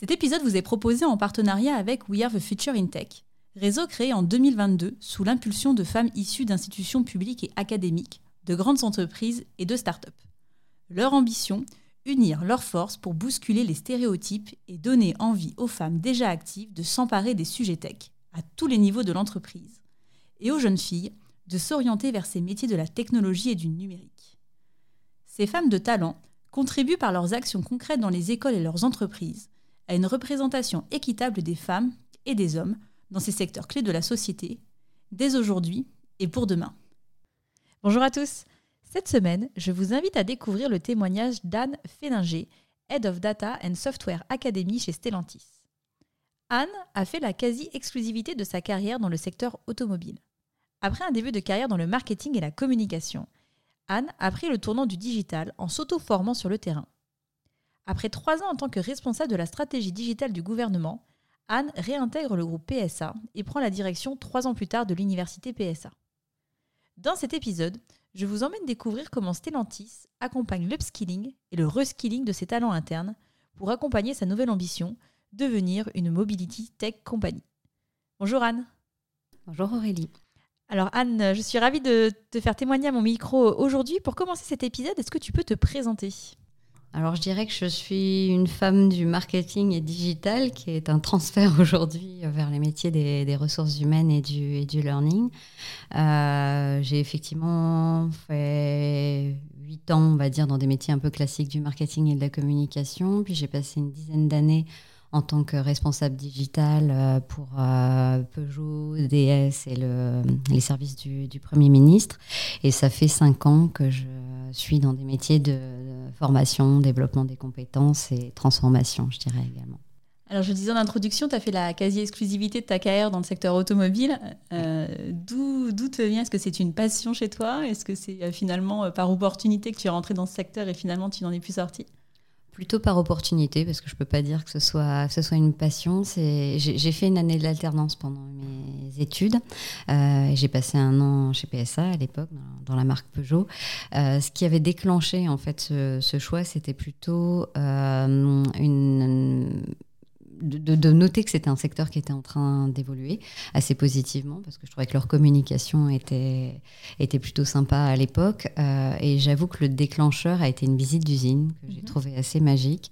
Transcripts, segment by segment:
Cet épisode vous est proposé en partenariat avec We Are the Future in Tech, réseau créé en 2022 sous l'impulsion de femmes issues d'institutions publiques et académiques, de grandes entreprises et de start-up. Leur ambition Unir leurs forces pour bousculer les stéréotypes et donner envie aux femmes déjà actives de s'emparer des sujets tech à tous les niveaux de l'entreprise et aux jeunes filles de s'orienter vers ces métiers de la technologie et du numérique. Ces femmes de talent contribuent par leurs actions concrètes dans les écoles et leurs entreprises à une représentation équitable des femmes et des hommes dans ces secteurs clés de la société, dès aujourd'hui et pour demain. Bonjour à tous. Cette semaine, je vous invite à découvrir le témoignage d'Anne Féninger, Head of Data and Software Academy chez Stellantis. Anne a fait la quasi-exclusivité de sa carrière dans le secteur automobile. Après un début de carrière dans le marketing et la communication, Anne a pris le tournant du digital en s'auto-formant sur le terrain. Après trois ans en tant que responsable de la stratégie digitale du gouvernement, Anne réintègre le groupe PSA et prend la direction trois ans plus tard de l'université PSA. Dans cet épisode, je vous emmène découvrir comment Stellantis accompagne l'upskilling et le reskilling de ses talents internes pour accompagner sa nouvelle ambition, devenir une mobility tech company. Bonjour Anne. Bonjour Aurélie. Alors Anne, je suis ravie de te faire témoigner à mon micro aujourd'hui. Pour commencer cet épisode, est-ce que tu peux te présenter? Alors je dirais que je suis une femme du marketing et digital qui est un transfert aujourd'hui vers les métiers des, ressources humaines et du, learning. Euh, j'ai effectivement fait huit ans, on va dire, dans des métiers un peu classiques du marketing et de la communication. Puis j'ai passé une dizaine d'années en tant que responsable digital euh, pour euh, Peugeot, DS et le, les services du, du, Premier ministre. Et ça fait cinq ans que je suis dans des métiers de, formation, développement des compétences et transformation, je dirais également. Alors, je disais en introduction, tu as fait la quasi-exclusivité de ta carrière dans le secteur automobile. Euh, D'où te vient? Est-ce que c'est une passion chez toi? Est-ce que c'est euh, finalement par opportunité que tu es rentré dans ce secteur et finalement tu n'en es plus sorti Plutôt par opportunité, parce que je ne peux pas dire que ce soit, que ce soit une passion. J'ai fait une année de l'alternance pendant mes études. Euh, J'ai passé un an chez PSA à l'époque, dans, dans, la marque Peugeot. Euh, ce qui avait déclenché en fait ce, ce choix, c'était plutôt euh, une de, noter que c'était un secteur qui était en train d'évoluer assez positivement parce que je trouvais que leur communication était, était plutôt sympa à l'époque. Euh, et j'avoue que le déclencheur a été une visite d'usine que j'ai mhm. trouvé assez magique.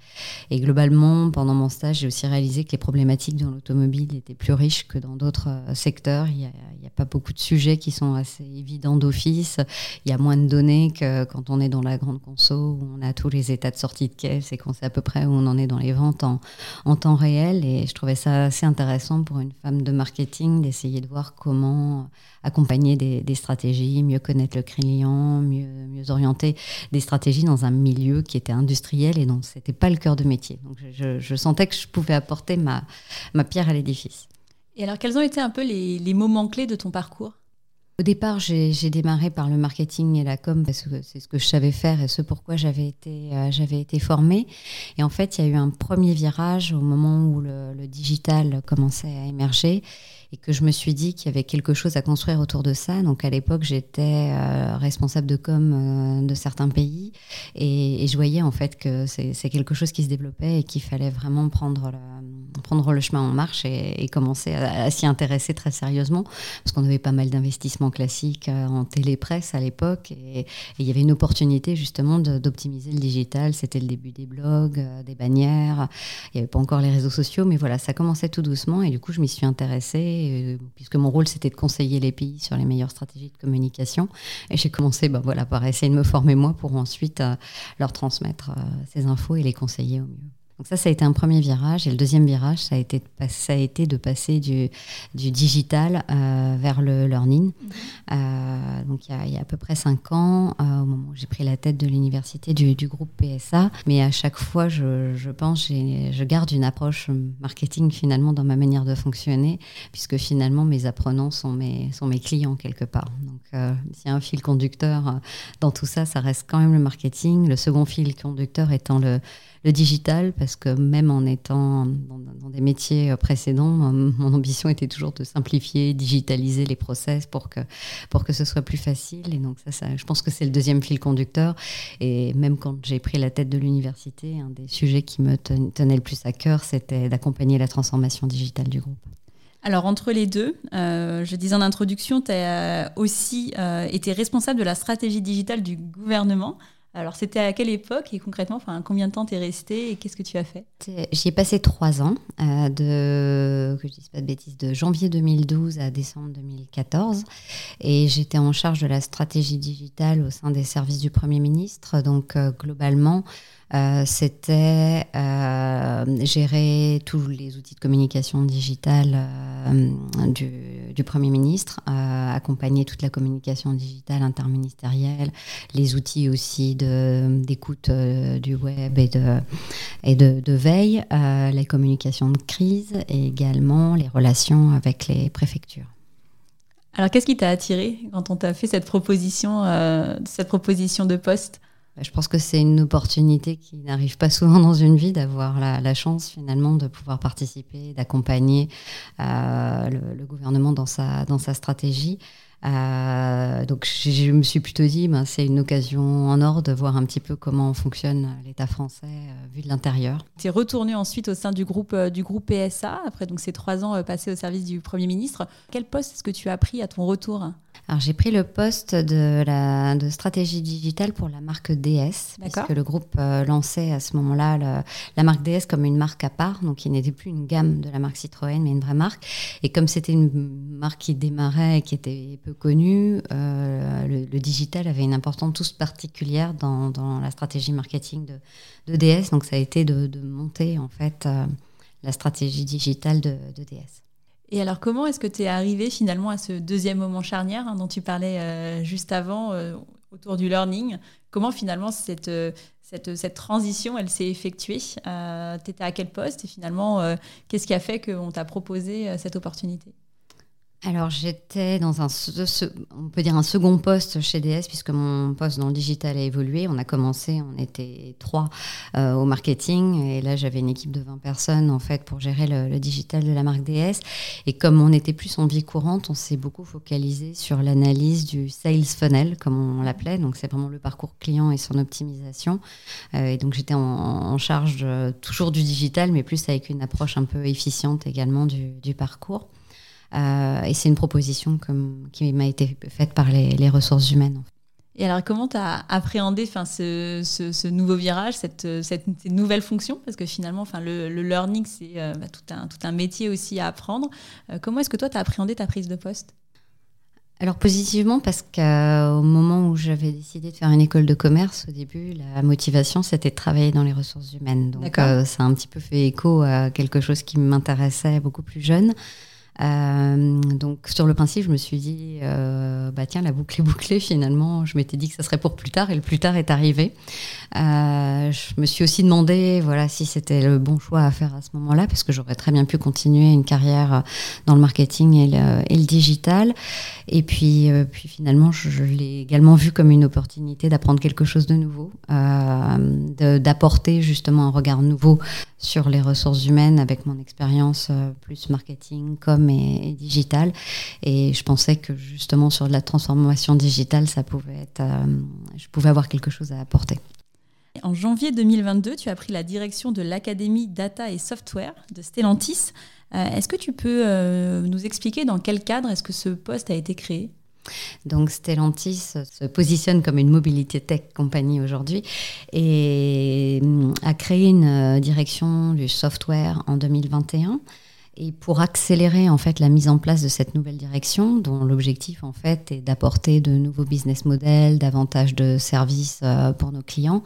Et globalement, pendant mon stage, j'ai aussi réalisé que les problématiques dans l'automobile étaient plus riches que dans d'autres euh, secteurs. Il n'y a, a, pas beaucoup de sujets qui sont assez évidents d'office. Il y a moins de données que quand on est dans la grande conso où on a tous les états de sortie de caisse et qu'on sait à peu près où on en est dans les ventes en, en temps réel et je trouvais ça assez intéressant pour une femme de marketing d'essayer de voir comment accompagner des, stratégies, mieux connaître le client, mieux, mieux orienter des stratégies dans un milieu qui était industriel et dont ce n'était pas le cœur de métier. Donc je, sentais que je pouvais apporter ma, ma pierre à l'édifice. Et alors quels ont été un peu les, les moments clés de ton parcours? Au départ, j'ai démarré par le marketing et la com parce que c'est ce que je savais faire et ce pourquoi j'avais été, euh, j'avais été formée. Et en fait, il y a eu un premier virage au moment où le, le digital commençait à émerger et que je me suis dit qu'il y avait quelque chose à construire autour de ça. Donc à l'époque, j'étais euh, responsable de com euh, de certains pays et, et, je voyais en fait que c'est quelque chose qui se développait et qu'il fallait vraiment prendre le, prendre le chemin en marche et, commencer à, s'y intéresser très sérieusement parce qu'on avait pas mal d'investissements classiques euh, en télépresse à l'époque et, il y avait une opportunité justement d'optimiser le digital. C'était le début des blogs, des bannières. Il n'y avait pas encore les réseaux sociaux, mais voilà, ça commençait tout doucement et du coup, je m'y suis intéressée euh, puisque mon rôle c'était de conseiller les pays sur les meilleures stratégies de communication. Et j'ai commencé ben voilà, par essayer de me former moi pour ensuite euh, leur transmettre euh, ces infos et les conseiller au mieux. Donc ça, ça a été un premier virage. Et le deuxième virage, ça a été, ça a été de passer du, du digital euh, vers le learning. Mhm. Euh, donc il y, a, il y, a, à peu près cinq ans, euh, au moment où j'ai pris la tête de l'université du, du, groupe PSA. Mais à chaque fois, je, je pense, je garde une approche marketing finalement dans ma manière de fonctionner, puisque finalement, mes apprenants sont mes, sont mes clients quelque part. Donc s'il y a un fil conducteur dans tout ça, ça reste quand même le marketing. Le second fil conducteur étant le le digital, parce que même en étant dans, des métiers euh, précédents, mon ambition était toujours de simplifier, digitaliser les process pour que, pour que ce soit plus facile. Et donc ça, ça je pense que c'est le deuxième fil conducteur. Et même quand j'ai pris la tête de l'université, un des sujets qui me tenait le plus à cœur, c'était d'accompagner la transformation digitale du groupe. Alors entre les deux, euh, je disais en introduction, tu as aussi euh, été responsable de la stratégie digitale du gouvernement. Alors, c'était à quelle époque et concrètement, enfin, combien de temps t'es resté et qu'est-ce que tu as fait? J'y ai passé trois ans, euh, de, que je dise pas de bêtises, de janvier 2012 à décembre 2014. Et j'étais en charge de la stratégie digitale au sein des services du Premier ministre. Donc, euh, globalement, euh, c'était euh, gérer tous les outils de communication digitale euh, du, Premier ministre, accompagner toute la communication digitale interministérielle, les outils aussi d'écoute du web et de, de, veille, les communications de crise et également les relations avec les préfectures. Alors, qu'est-ce qui t'a attiré quand on t'a fait cette proposition, cette proposition de poste? Je pense que c'est une opportunité qui n'arrive pas souvent dans une vie d'avoir la, chance finalement de pouvoir participer, d'accompagner euh, le, gouvernement dans sa, dans sa stratégie. Euh, donc je, me suis plutôt dit, ben, c'est une occasion en or de voir un petit peu comment fonctionne l'État français euh, vu de l'intérieur. Tu es retourné ensuite au sein du groupe, du groupe PSA, après donc ces trois ans passés au service du Premier ministre. Quel poste est-ce que tu as pris à ton retour? Alors j'ai pris le poste de, la, de stratégie digitale pour la marque DS, parce que le groupe euh, lançait à ce moment-là la marque DS comme une marque à part, donc il n'était plus une gamme de la marque Citroën, mais une vraie marque. Et comme c'était une marque qui démarrait et qui était peu connue, euh, le, digital avait une importance toute particulière dans, dans la stratégie marketing de, de, DS, donc ça a été de, de monter en fait euh, la stratégie digitale de, de DS. Et alors, comment est-ce que tu es arrivé finalement à ce deuxième moment charnière hein, dont tu parlais euh, juste avant, euh, autour du learning? Comment finalement cette, euh, cette, cette transition, elle s'est effectuée? Tu étais à quel poste et finalement, qu'est-ce qui a fait qu'on t'a proposé cette opportunité? Alors j'étais dans un, on peut dire un second poste chez DS puisque mon poste dans le digital a évolué. On a commencé, on était trois euh, au marketing et là j'avais une équipe de 20 personnes en fait pour gérer le, digital de la marque DS. Et comme on était plus en vie courante, on s'est beaucoup focalisé sur l'analyse du sales funnel comme on l'appelait. Donc c'est vraiment le parcours client et son optimisation. Euh, et donc j'étais en, charge toujours du digital mais plus avec une approche un peu efficiente également du parcours. Euh, et c'est une proposition comme, qui m'a été faite par les, ressources humaines. Et alors, comment tu as appréhendé ce, ce, nouveau virage, cette, cette, nouvelle fonction Parce que finalement, le, le learning, c'est euh, bah, tout, un, tout un métier aussi à apprendre. Euh, comment est-ce que toi, tu as appréhendé ta prise de poste? Alors positivement parce qu'au moment où j'avais décidé de faire une école de commerce, au début, la motivation c'était de travailler dans les ressources humaines. Donc ça a un petit peu fait écho à quelque chose qui m'intéressait beaucoup plus jeune. Euh, donc sur le principe, je me suis dit, euh, bah tiens, la boucle est bouclée finalement. Je m'étais dit que ça serait pour plus tard et le plus tard est arrivé. Euh, je me suis aussi demandé, voilà, si c'était le bon choix à faire à ce moment-là, parce que j'aurais très bien pu continuer une carrière dans le marketing et le, digital. Et puis, puis finalement, je, l'ai également vu comme une opportunité d'apprendre quelque chose de nouveau, d'apporter justement un regard nouveau sur les ressources humaines avec mon expérience plus marketing comme et, digital. Et je pensais que justement sur de la transformation digitale, ça pouvait être, euh, je pouvais avoir quelque chose à apporter. En janvier 2022, tu as pris la direction de l'Académie Data et Software de Stellantis. Euh, est-ce que tu peux euh, nous expliquer dans quel cadre est-ce que ce poste a été créé? Donc Stellantis se positionne comme une mobilité tech compagnie aujourd'hui et a créé une direction du software en 2021 Et pour accélérer en fait la mise en place de cette nouvelle direction, dont l'objectif en fait est d'apporter de nouveaux business models, davantage de services euh, pour nos clients,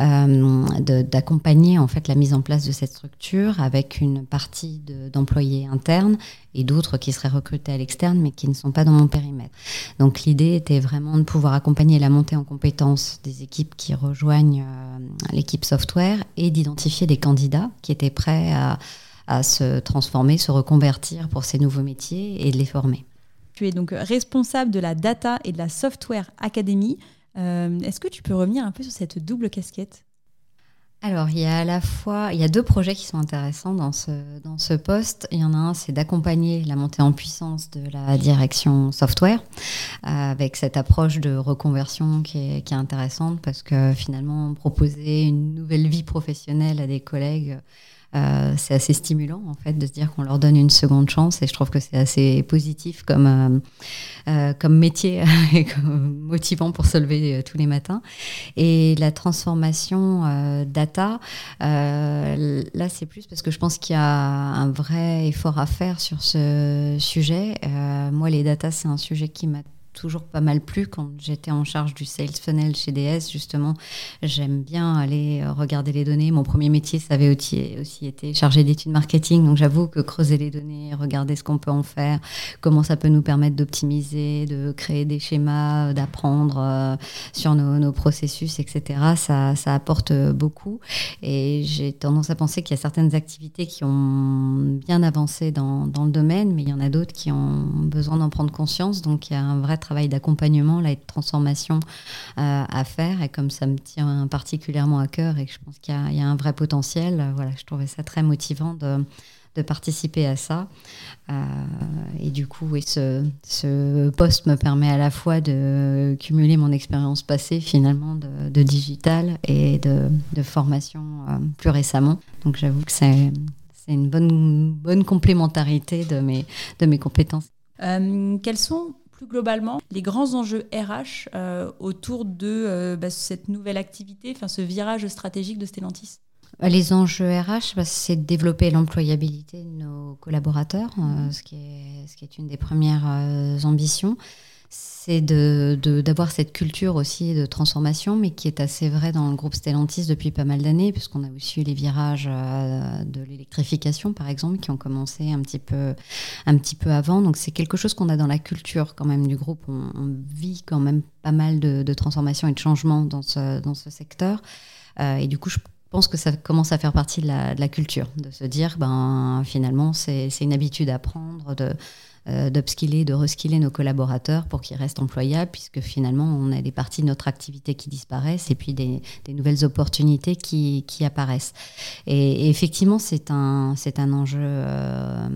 euh, d'accompagner en fait la mise en place de cette structure avec une partie d'employés internes et d'autres qui seraient recrutés à l'externe mais qui ne sont pas dans mon périmètre. Donc l'idée était vraiment de pouvoir accompagner la montée en compétences des équipes qui rejoignent euh, l'équipe software et d'identifier des candidats qui étaient prêts à à se transformer, se reconvertir pour ces nouveaux métiers et de les former. Tu es donc responsable de la Data et de la Software Academy. Euh, est-ce que tu peux revenir un peu sur cette double casquette? Alors, il y a à la fois, il y a deux projets qui sont intéressants dans ce, dans ce poste. Il y en a un, c'est d'accompagner la montée en puissance de la direction software euh, avec cette approche de reconversion qui est, qui est, intéressante parce que finalement, proposer une nouvelle vie professionnelle à des collègues euh, c'est assez stimulant en fait de se dire qu'on leur donne une seconde chance et je trouve que c'est assez positif comme, euh, euh, comme métier et motivant pour se lever tous les matins. Et la transformation data, là c'est plus parce que je pense qu'il y a un vrai effort à faire sur ce sujet. moi les data c'est un sujet qui m'a toujours pas mal plu quand j'étais en charge du sales funnel chez DS. Justement, j'aime bien aller euh, regarder les données. Mon premier métier, ça avait aussi, été chargé d'études marketing. Donc j'avoue que creuser les données, regarder ce qu'on peut en faire, comment ça peut nous permettre d'optimiser, de créer des schémas, d'apprendre euh, sur nos, processus, etc. Ça, ça apporte beaucoup. Et j'ai tendance à penser qu'il y a certaines activités qui ont bien avancé dans le domaine, mais il y en a d'autres qui ont besoin d'en prendre conscience. Donc il y a un vrai travail travail d'accompagnement là, et de transformation euh, à faire. Et comme ça me tient particulièrement à cœur et que je pense qu'il y, a un vrai potentiel, euh, voilà, je trouvais ça très motivant de, participer à ça. Euh, et du coup, oui, ce, ce, poste me permet à la fois de cumuler mon expérience passée finalement de, digital et de, de formation plus récemment. Donc j'avoue que c'est une bonne, bonne complémentarité de mes, de mes compétences. quels sont plus globalement les grands enjeux RH euh, autour de euh, bah, cette nouvelle activité, enfin ce virage stratégique de Stellantis. Les enjeux RH, bah, c'est de développer l'employabilité de nos collaborateurs, euh, ce, qui est, une des premières ambitions c'est d'avoir cette culture aussi de transformation, mais qui est assez vrai dans le groupe Stellantis depuis pas mal d'années, puisqu'on a aussi eu les virages euh, de l'électrification, par exemple, qui ont commencé un petit peu, un petit peu avant. Donc c'est quelque chose qu'on a dans la culture quand même du groupe. On, vit quand même pas mal de, transformations et de changements dans ce, dans ce secteur. Euh, et du coup, je pense que ça commence à faire partie de la, culture, de se dire, ben finalement, c'est une habitude à prendre, de d'upskiller, de reskiller nos collaborateurs pour qu'ils restent employables, puisque finalement, on a des parties de notre activité qui disparaissent et puis des, nouvelles opportunités qui, apparaissent. Et, effectivement, c'est un, un enjeu euh,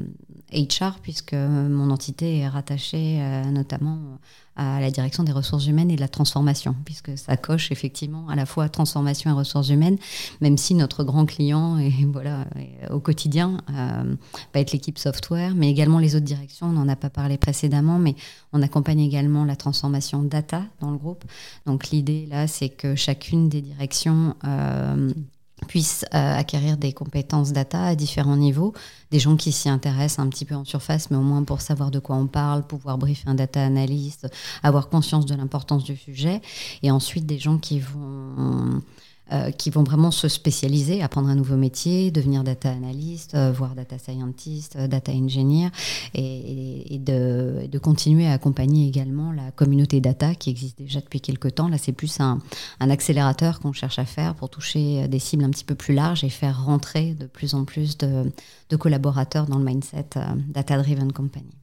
HR, puisque mon entité est rattachée euh, notamment à la direction des ressources humaines et de la transformation, puisque ça coche effectivement à la fois transformation et ressources humaines, même si notre grand client et voilà au quotidien euh, va être l'équipe software, mais également les autres directions. On n'en a pas parlé précédemment, mais on accompagne également la transformation data dans le groupe. Donc l'idée là, c'est que chacune des directions euh, puissent euh, acquérir des compétences data à différents niveaux, des gens qui s'y intéressent un petit peu en surface, mais au moins pour savoir de quoi on parle, pouvoir briefer un data analyst, avoir conscience de l'importance du sujet, et ensuite des gens qui vont euh, qui vont vraiment se spécialiser, apprendre un nouveau métier, devenir data analyst, euh, voire data scientist, euh, data engineer, et, de, continuer à accompagner également la communauté data qui existe déjà depuis quelques temps. Là, c'est plus un, accélérateur qu'on cherche à faire pour toucher des cibles un petit peu plus larges et faire rentrer de plus en plus de collaborateurs dans le mindset data-driven company.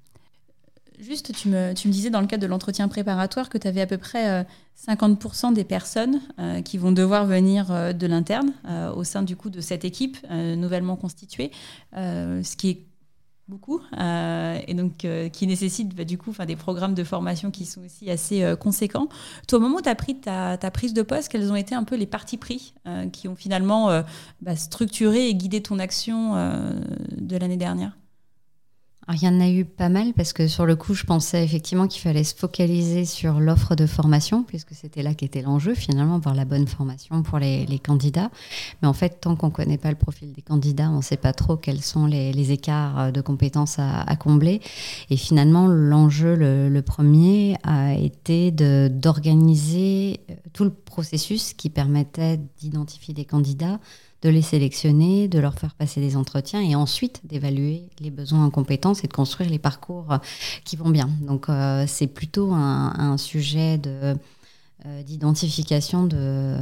Juste, tu me, disais dans le cadre de l'entretien préparatoire que tu avais à peu près 50% euh, des personnes euh, qui vont devoir venir euh, de l'interne au sein du coup de cette équipe nouvellement constituée, ce qui est beaucoup et donc qui nécessite bah, du coup des programmes de formation qui sont aussi assez conséquents. Toi, au moment où tu as pris ta, ta, prise de poste, quels ont été un peu les partis pris qui ont finalement bah, structuré et guidé ton action de l'année dernière? Il y en a eu pas mal parce que sur le coup, je pensais effectivement qu'il fallait se focaliser sur l'offre de formation, puisque c'était là qu'était l'enjeu, finalement, avoir la bonne formation pour les, candidats. Mais en fait, tant qu'on ne connaît pas le profil des candidats, on ne sait pas trop quels sont les, écarts de compétences à, combler. Et finalement, l'enjeu, le, premier, a été d'organiser euh, tout le processus qui permettait d'identifier des candidats de les sélectionner, de leur faire passer des entretiens et ensuite d'évaluer les besoins en compétences et de construire les parcours euh, qui vont bien. Donc euh, c'est plutôt un, sujet euh, d'identification de,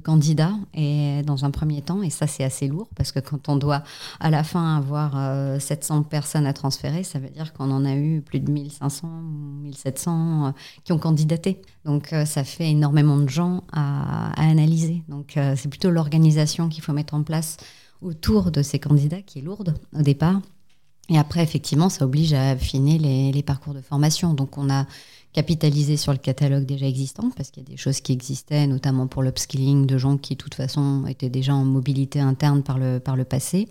candidats et dans un premier temps, et ça c'est assez lourd parce que quand on doit à la fin avoir 700 personnes à transférer, ça veut dire qu'on en a eu plus de 1500 ou 1700 qui ont candidaté. Donc euh, ça fait énormément de gens à, analyser. Donc euh, c'est plutôt l'organisation qu'il faut mettre en place autour de ces candidats qui est lourde au départ. Et après, effectivement, ça oblige à affiner les parcours de formation. Donc on a capitaliser sur le catalogue déjà existant, parce qu'il y a des choses qui existaient, notamment pour l'upskilling de gens qui, de toute façon, étaient déjà en mobilité interne par le, par le passé.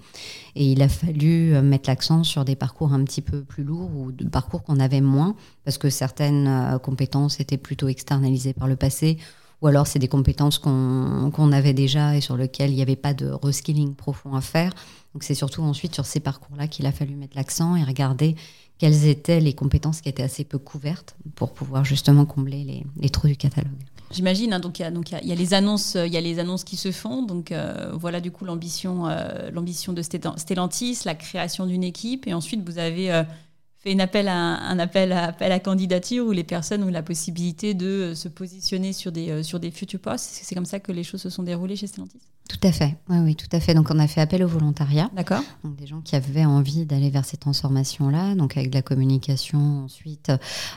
Et il a fallu euh, mettre l'accent sur des parcours un petit peu plus lourds ou de parcours qu'on avait moins, parce que certaines euh, compétences étaient plutôt externalisées par le passé ou alors c'est des compétences qu'on avait déjà et sur lesquelles il n'y avait pas de reskilling profond à faire. Donc c'est surtout ensuite sur ces parcours-là qu'il a fallu mettre l'accent et regarder quelles étaient les compétences qui étaient assez peu couvertes pour pouvoir justement combler les, trous du catalogue. J'imagine. Hein, donc il y a donc il y, a les annonces, il y a les annonces qui se font. Donc euh, voilà du coup l'ambition euh, l'ambition de Stellantis, la création d'une équipe, et ensuite vous avez euh, fait une appel un appel à, appel à candidature où les personnes ont la possibilité de se positionner sur des sur des futurs postes. C'est comme ça que les choses se sont déroulées chez Stellantis? Tout à fait, oui, oui, tout à fait. Donc on a fait appel au volontariat. D'accord. Donc des gens qui avaient envie d'aller vers ces transformations-là, donc avec de la communication ensuite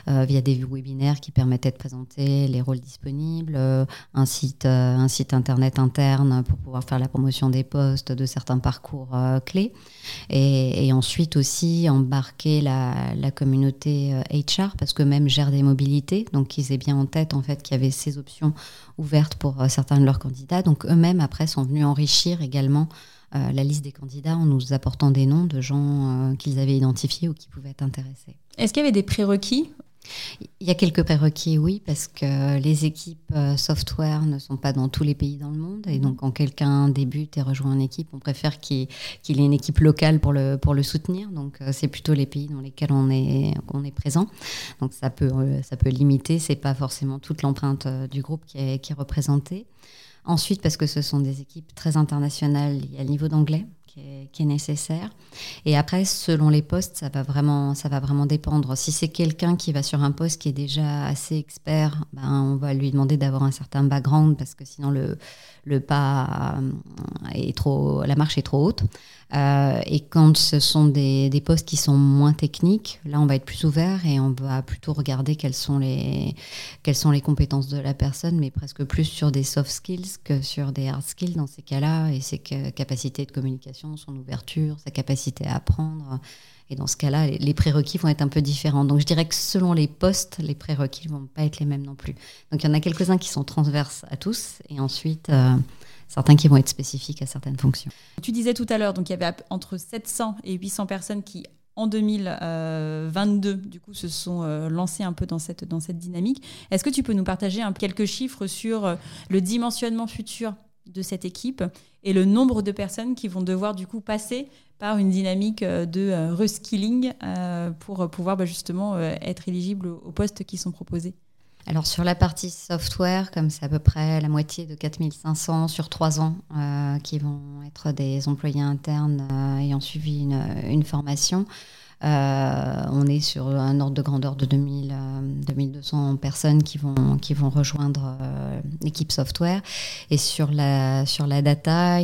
euh, via des webinaires qui permettaient de présenter les rôles disponibles, euh, un site, euh, un site internet interne pour pouvoir faire la promotion des postes, de certains parcours clés, et, ensuite aussi embarquer la, la communauté HR parce que même gère des mobilités, donc ils aient bien en tête en fait qu'il y avait ces options ouvertes pour certains de leurs candidats. Donc eux-mêmes après sont venus enrichir également euh, la liste des candidats en nous apportant des noms de gens euh, qu'ils avaient identifiés ou qui pouvaient être intéressés. Est-ce qu'il y avait des prérequis il y a quelques prérequis, oui, parce que les équipes euh, software ne sont pas dans tous les pays dans le monde. Et donc, quand quelqu'un débute et rejoint une équipe, on préfère qu'il ait une équipe locale pour le, soutenir. Donc, c'est plutôt les pays dans lesquels on est, présent. Donc, ça peut, ça peut limiter. C'est pas forcément toute l'empreinte du groupe qui est représentée. Ensuite, parce que ce sont des équipes très internationales, il y a le niveau d'anglais qui est, nécessaire. Et après, selon les postes, ça va vraiment, ça va vraiment dépendre. Si c'est quelqu'un qui va sur un poste qui est déjà assez expert, ben, on va lui demander d'avoir un certain background parce que sinon le, le pas est trop, la marche est trop haute. Euh, et quand ce sont des, des, postes qui sont moins techniques, là, on va être plus ouvert et on va plutôt regarder quelles sont les, quelles sont les compétences de la personne, mais presque plus sur des soft skills que sur des hard skills dans ces cas-là, et ses capacités de communication, son ouverture, sa capacité à apprendre. Et dans ce cas-là, les prérequis vont être un peu différents. Donc je dirais que selon les postes, les prérequis ne vont pas être les mêmes non plus. Donc il y en a quelques-uns qui sont transverses à tous, et ensuite... Euh, certains qui vont être spécifiques à certaines fonctions. Tu disais tout à l'heure, donc il y avait entre 700 et 800 personnes qui, en 2022, du coup, se sont euh, lancées un peu dans cette, dans cette dynamique. Est-ce que tu peux nous partager quelques chiffres sur euh, le dimensionnement futur de cette équipe et le nombre de personnes qui vont devoir du coup passer par une dynamique euh, de reskilling pour pouvoir bah, justement être éligibles aux postes qui sont proposés. Alors sur la partie software, comme c'est à peu près la moitié de 4500 sur trois ans euh, qui vont être des employés internes euh, ayant suivi une formation, euh, on est sur un ordre de grandeur de 2000, 2200 euh, personnes qui vont, qui vont rejoindre euh, l'équipe software. Et sur la, sur la data,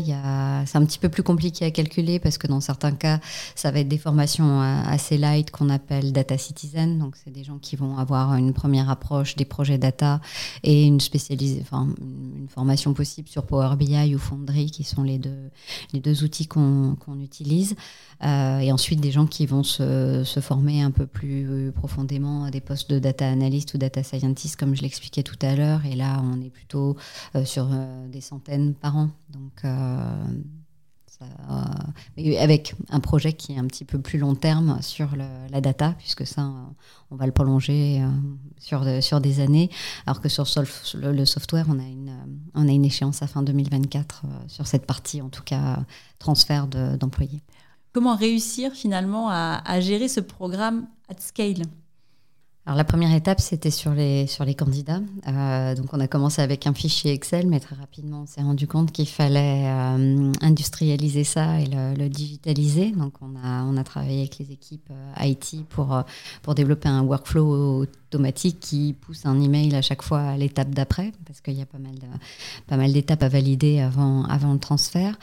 c'est un petit peu plus compliqué à calculer parce que dans certains cas, ça va être des formations assez light qu'on appelle data citizen. Donc, c'est des gens qui vont avoir une première approche des projets data et une, spécialisée, une formation possible sur Power BI ou Foundry, qui sont les deux, les deux outils qu'on utilise. et ensuite, des gens qui vont se se, former un peu plus euh, profondément à des postes de data analyst ou data scientist, comme je l'expliquais tout à l'heure. Et là, on est plutôt euh, sur euh, des centaines par an. Donc, avec un projet qui est un petit peu plus long terme sur la data, puisque ça, on va le prolonger sur, des années, alors que sur le, software, on a, une, on a une échéance à fin 2024 sur cette partie, en tout cas, transfert d'employés. Comment réussir finalement à gérer ce programme at scale? Alors la première étape, c'était sur les, sur les candidats. Euh, donc on a commencé avec un fichier Excel, mais très rapidement on s'est rendu compte qu'il fallait euh, industrialiser ça et le, digitaliser. Donc on a, on a travaillé avec les équipes euh, IT pour, pour développer un workflow automatique qui pousse un email à chaque fois à l'étape d'après, parce qu'il y a pas mal, pas mal d'étapes à valider avant, avant le transfert.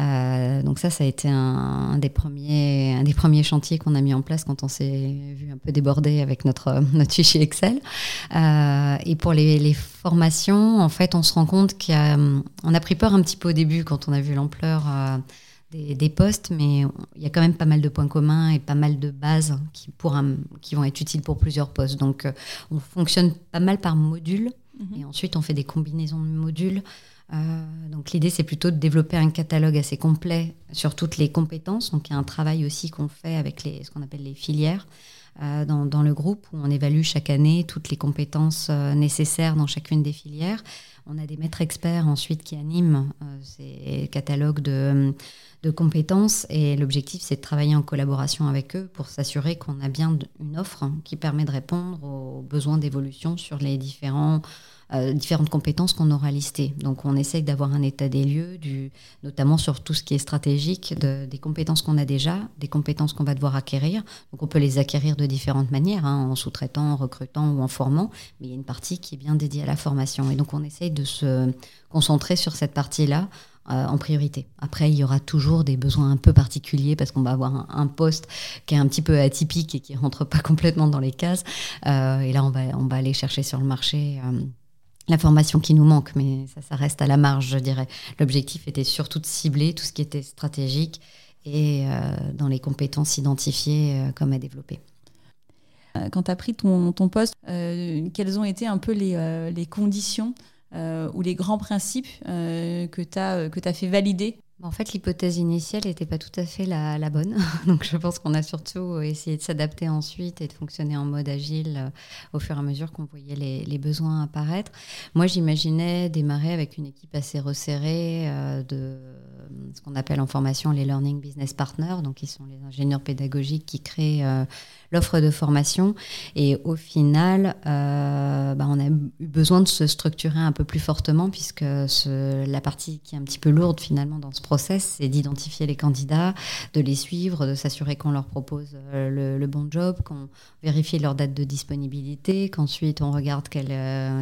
Euh, donc ça, ça a été un, des premiers, un des premiers chantiers qu'on a mis en place quand on s'est vu un peu débordé avec notre, notre fichier Excel. Euh, et pour les, les, formations, en fait, on se rend compte qu'on a, on a pris peur un petit peu au début quand on a vu l'ampleur. Euh, des, des, postes, mais il y a quand même pas mal de points communs et pas mal de bases qui, pour qui vont être utiles pour plusieurs postes. Donc, on fonctionne pas mal par module, mhm. et ensuite on fait des combinaisons de modules euh, donc l'idée, c'est plutôt de développer un catalogue assez complet sur toutes les compétences. Donc il y a un travail aussi qu'on fait avec les, ce qu'on appelle les filières euh, dans, le groupe, où on évalue chaque année toutes les compétences euh, nécessaires dans chacune des filières. On a des maîtres experts ensuite qui animent ces catalogues de, de compétences et l'objectif, c'est de travailler en collaboration avec eux pour s'assurer qu'on a bien une offre qui permet de répondre aux besoins d'évolution sur les différents euh, différentes compétences qu'on aura listées. Donc on essaye d'avoir un état des lieux, du, notamment sur tout ce qui est stratégique, des compétences qu'on a déjà, des compétences qu'on va devoir acquérir. Donc on peut les acquérir de différentes manières, hein, en sous-traitant, en recrutant ou en formant, mais il y a une partie qui est bien dédiée à la formation. Et donc on essaye de se concentrer sur cette partie-là euh, en priorité. Après, il y aura toujours des besoins un peu particuliers parce qu'on va avoir un, poste qui est un petit peu atypique et qui rentre pas complètement dans les cases. Euh, et là, on va, on va aller chercher sur le marché la formation qui nous manque, mais ça, ça reste à la marge, je dirais. L'objectif était surtout de cibler tout ce qui était stratégique et euh, dans les compétences identifiées euh, comme à développer. Euh, quand tu as pris ton, ton poste, quelles ont été un peu les, les conditions ou les grands principes que tu as, as fait valider en fait, l'hypothèse initiale n'était pas tout à fait la, bonne. Donc, je pense qu'on a surtout essayé de s'adapter ensuite et de fonctionner en mode agile euh, au fur et à mesure qu'on voyait les, les, besoins apparaître. Moi, j'imaginais démarrer avec une équipe assez resserrée euh, de ce qu'on appelle en formation les Learning Business Partners, donc qui sont les ingénieurs pédagogiques qui créent euh, l'offre de formation. Et au final, euh, bah, on a eu besoin de se structurer un peu plus fortement puisque la partie qui est un petit peu lourde finalement dans ce process, c'est d'identifier les candidats, de les suivre, de s'assurer qu'on leur propose euh, le, bon job, qu'on vérifie leur date de disponibilité, qu'ensuite on regarde quel,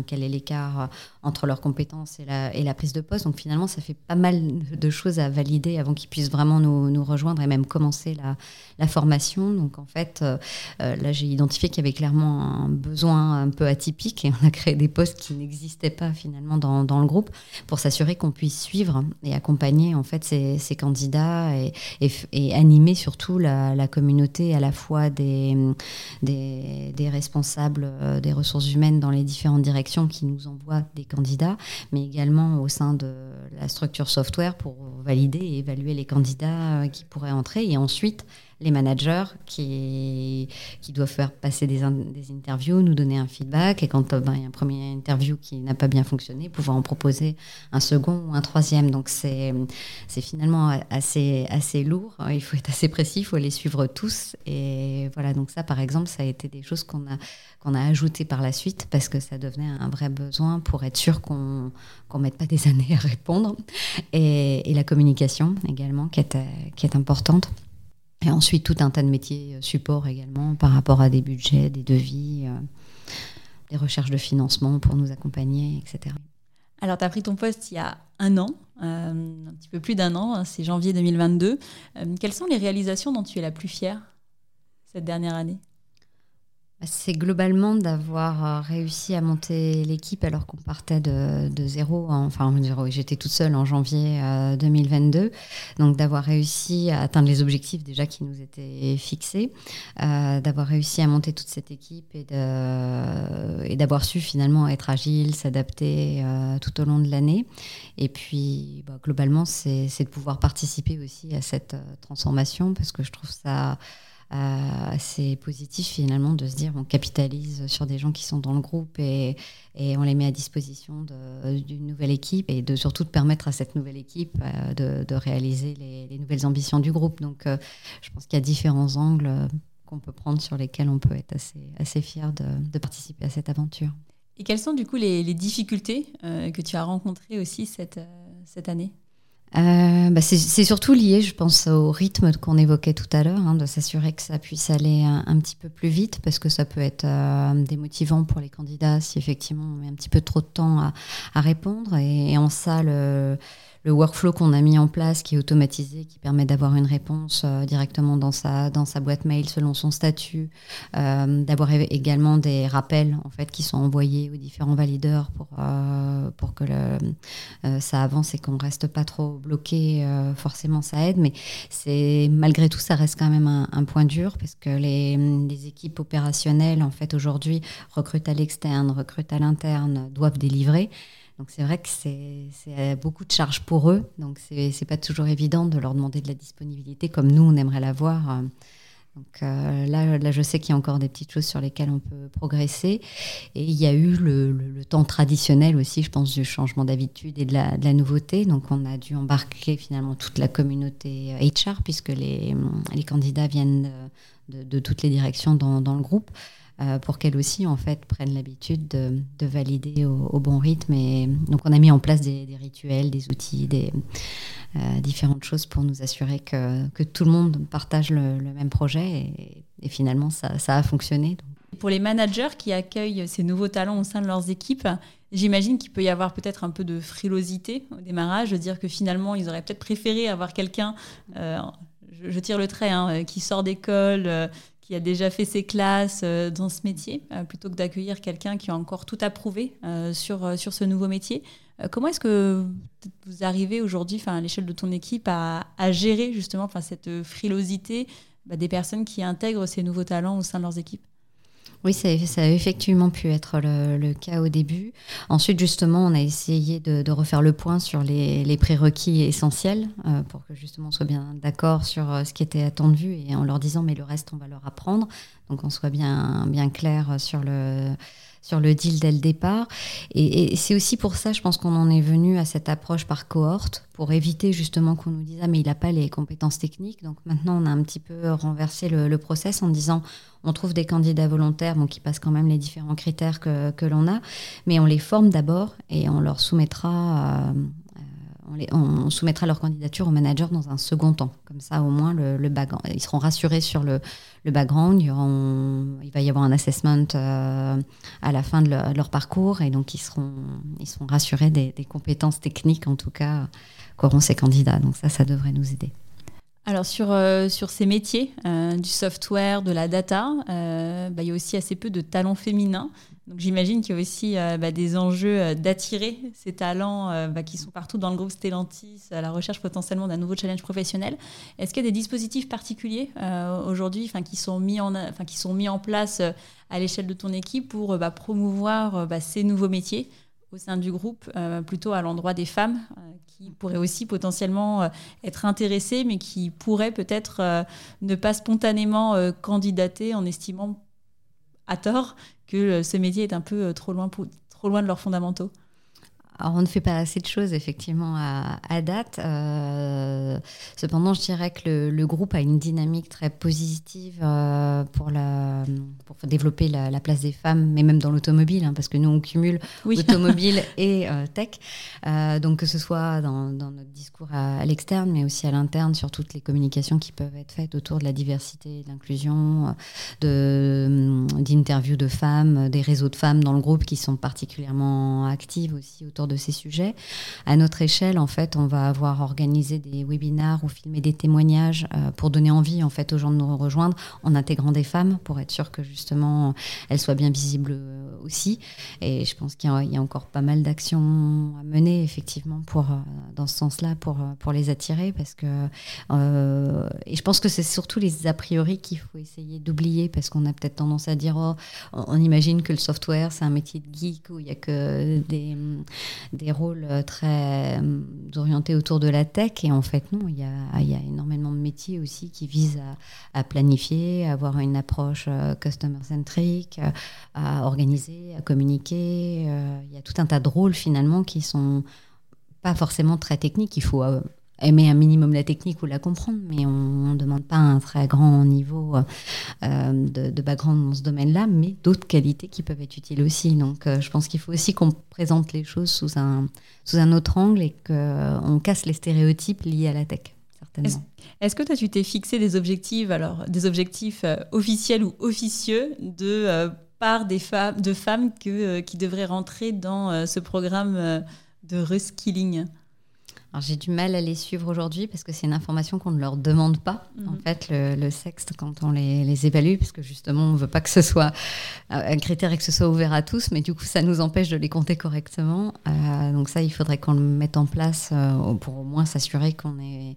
quel est l'écart entre leurs compétences et la, et la prise de poste. Donc finalement, ça fait pas mal de choses à valider avant qu'ils puissent vraiment nous, nous, rejoindre et même commencer la, la formation. Donc en fait, euh, euh, là, j'ai identifié qu'il y avait clairement un besoin un peu atypique et on a créé des postes qui n'existaient pas finalement dans, le groupe pour s'assurer qu'on puisse suivre et accompagner en fait ces, candidats et, animer surtout la, communauté à la fois des, des, des responsables euh, des ressources humaines dans les différentes directions qui nous envoient des candidats, mais également au sein de la structure software pour valider et évaluer les candidats euh, qui pourraient entrer. Et ensuite, les managers qui, doivent faire passer des, interviews, nous donner un feedback. Et quand euh, ben, il y a un premier interview qui n'a pas bien fonctionné, pouvoir en proposer un second ou un troisième. Donc c'est finalement assez, lourd. Il faut être assez précis, il faut les suivre tous. Et voilà, donc ça, par exemple, ça a été des choses qu'on a, ajoutées par la suite parce que ça devenait un vrai besoin pour être sûr qu'on ne mette pas des années à répondre. Et, la communication également, qui est importante. Et ensuite, tout un tas de métiers euh, support également par rapport à des budgets, des devis, euh, des recherches de financement pour nous accompagner, etc. Alors, tu as pris ton poste il y a un an, euh, un petit peu plus d'un an, hein, c'est janvier 2022. quelles sont les réalisations dont tu es la plus fière cette dernière année? C'est globalement d'avoir euh, réussi à monter l'équipe alors qu'on partait de, de zéro. Enfin, j'étais toute seule en janvier 2022. Euh, Donc, d'avoir réussi à atteindre les objectifs déjà qui nous étaient fixés, euh, d'avoir réussi à monter toute cette équipe et, d'avoir su finalement être agile, s'adapter tout au long de l'année. Et puis, bah, globalement, c'est de pouvoir participer aussi à cette transformation parce que je trouve ça assez positif finalement de se dire on capitalise sur des gens qui sont dans le groupe et, on les met à disposition d'une nouvelle équipe et de surtout de permettre à cette nouvelle équipe euh, de, réaliser les, les, nouvelles ambitions du groupe. Donc euh, je pense qu'il y a différents angles euh, qu'on peut prendre sur lesquels on peut être assez, fier de, participer à cette aventure. Et quelles sont du coup les, les difficultés que tu as rencontrées aussi cette, cette année? Euh, bah c'est surtout lié, je pense, au rythme qu'on évoquait tout à l'heure, hein, de s'assurer que ça puisse aller un, petit peu plus vite, parce que ça peut être euh, démotivant pour les candidats si effectivement on met un petit peu trop de temps à, à répondre. Et, et, en ça, le, le workflow qu'on a mis en place, qui est automatisé, qui permet d'avoir une réponse euh, directement dans sa, dans sa boîte mail selon son statut, euh, d'avoir également des rappels en fait qui sont envoyés aux différents valideurs pour, euh, pour que le, euh, ça avance et qu'on reste pas trop bloqué. Euh, forcément, ça aide, mais c'est malgré tout, ça reste quand même un, un point dur parce que les, les équipes opérationnelles en fait aujourd'hui recrutent à l'externe, recrutent à l'interne, doivent délivrer. C'est vrai que c'est beaucoup de charges pour eux. Donc c'est pas toujours évident de leur demander de la disponibilité comme nous on aimerait l'avoir. Donc euh, là, je sais qu'il y a encore des petites choses sur lesquelles on peut progresser. Et il y a eu le, temps traditionnel aussi, je pense, du changement d'habitude et de la, nouveauté. Donc on a dû embarquer finalement toute la communauté HR puisque les, candidats viennent de, toutes les directions dans le groupe. Euh, pour qu'elles aussi en fait prennent l'habitude de, de, valider au, bon rythme. Et donc on a mis en place des, rituels, des outils, des euh, différentes choses pour nous assurer que, que, tout le monde partage le, même projet et, finalement ça, a fonctionné. Pour les managers qui accueillent ces nouveaux talents au sein de leurs équipes, J'imagine qu'il peut y avoir peut-être un peu de frilosité au démarrage, de dire que finalement ils auraient peut-être préféré avoir quelqu'un, euh, je, tire le trait, hein, qui sort d'école, qui a déjà fait ses classes euh, dans ce métier, euh, plutôt que d'accueillir quelqu'un qui a encore tout approuvé euh, sur, sur ce nouveau métier. comment est-ce que vous arrivez aujourd'hui, à l'échelle de ton équipe, à, gérer justement cette frilosité bah, des personnes qui intègrent ces nouveaux talents au sein de leurs équipes? Oui, ça, a effectivement pu être le, cas au début. Ensuite, justement, on a essayé de, refaire le point sur les, les prérequis essentiels euh, pour que justement on soit bien d'accord sur euh, ce qui était attendu et en leur disant mais le reste on va leur apprendre. Donc on soit bien bien clair sur le sur le deal dès le départ. Et, c'est aussi pour ça, je pense qu'on en est venu à cette approche par cohorte, pour éviter justement qu'on nous dise ah mais il n'a pas les compétences techniques. Donc maintenant on a un petit peu renversé le, le process en disant on trouve des candidats volontaires bon, qui passent quand même les différents critères que, que l'on a, mais on les forme d'abord et on leur soumettra euh, on, soumettra leur candidature au manager dans un second temps. Comme ça, au moins, le, ils seront rassurés sur le, le background. Il, il, va y avoir un assessment euh, à la fin de leur, parcours et donc ils seront, ils rassurés des, compétences techniques, en tout cas, qu'auront ces candidats. Donc ça, ça devrait nous aider. Alors sur, euh, sur ces métiers, euh, du software, de la data, bah, il y a aussi assez peu de talents féminins. Donc j'imagine qu'il y a aussi euh, bah, des enjeux euh, d'attirer ces talents euh, bah, qui sont partout dans le groupe Stellantis à la recherche potentiellement d'un nouveau challenge professionnel. Est-ce qu'il y a des dispositifs particuliers aujourd'hui qui, sont mis en, qui sont mis en place à l'échelle de ton équipe pour bah, promouvoir ces nouveaux métiers au sein du groupe, plutôt à l'endroit des femmes qui pourraient aussi potentiellement être intéressées, mais qui pourraient peut-être ne pas spontanément candidater en estimant à tort que ce métier est un peu trop loin, pour, trop loin de leurs fondamentaux alors, on ne fait pas assez de choses, effectivement, à, à date. Euh, cependant, je dirais que le, le, groupe a une dynamique très positive euh, pour, la, pour développer la, la, place des femmes, mais même dans l'automobile, hein, parce que nous, on cumule oui. automobile et euh, tech. Donc, que ce soit dans, dans notre discours à, à l'externe, mais aussi à l'interne, sur toutes les communications qui peuvent être faites autour de la diversité et de l'inclusion, d'interviews de, de femmes, des réseaux de femmes dans le groupe qui sont particulièrement actives aussi autour de ces sujets. À notre échelle, en fait, on va avoir organisé des webinars ou filmé des témoignages pour donner envie en fait aux gens de nous rejoindre en intégrant des femmes pour être sûr que justement elles soient bien visibles aussi. Et je pense qu'il y, a encore pas mal d'actions à mener effectivement pour dans ce sens-là pour pour les attirer parce que et je pense que c'est surtout les a priori qu'il faut essayer d'oublier parce qu'on a peut-être tendance à dire oh, on imagine que le software c'est un métier de geek où il n'y a que des, des rôles très euh, orientés autour de la tech et en fait non il y a, y a énormément de métiers aussi qui visent à, à planifier à avoir une approche euh, customer centric euh, à organiser à communiquer il y a tout un tas de rôles finalement qui sont pas forcément très techniques il faut aimer un minimum la technique ou la comprendre, mais on ne demande pas un très grand niveau euh, de, background dans ce domaine-là, mais d'autres qualités qui peuvent être utiles aussi. Donc euh, je pense qu'il faut aussi qu'on présente les choses sous un, sous un autre angle et qu'on casse les stéréotypes liés à la tech. Est-ce que toi, tu t'es fixé des objectifs, alors des objectifs euh, officiels ou officieux de part des femmes, de femmes que, qui devraient rentrer dans ce programme de reskilling j'ai du mal à les suivre aujourd'hui parce que c'est une information qu'on ne leur demande pas, en mhm. fait, le, sexe, quand on les, les, évalue, parce que justement, on ne veut pas que ce soit un critère et que ce soit ouvert à tous, mais du coup, ça nous empêche de les compter correctement. Euh, donc ça, il faudrait qu'on le mette en place euh, pour au moins s'assurer qu'on est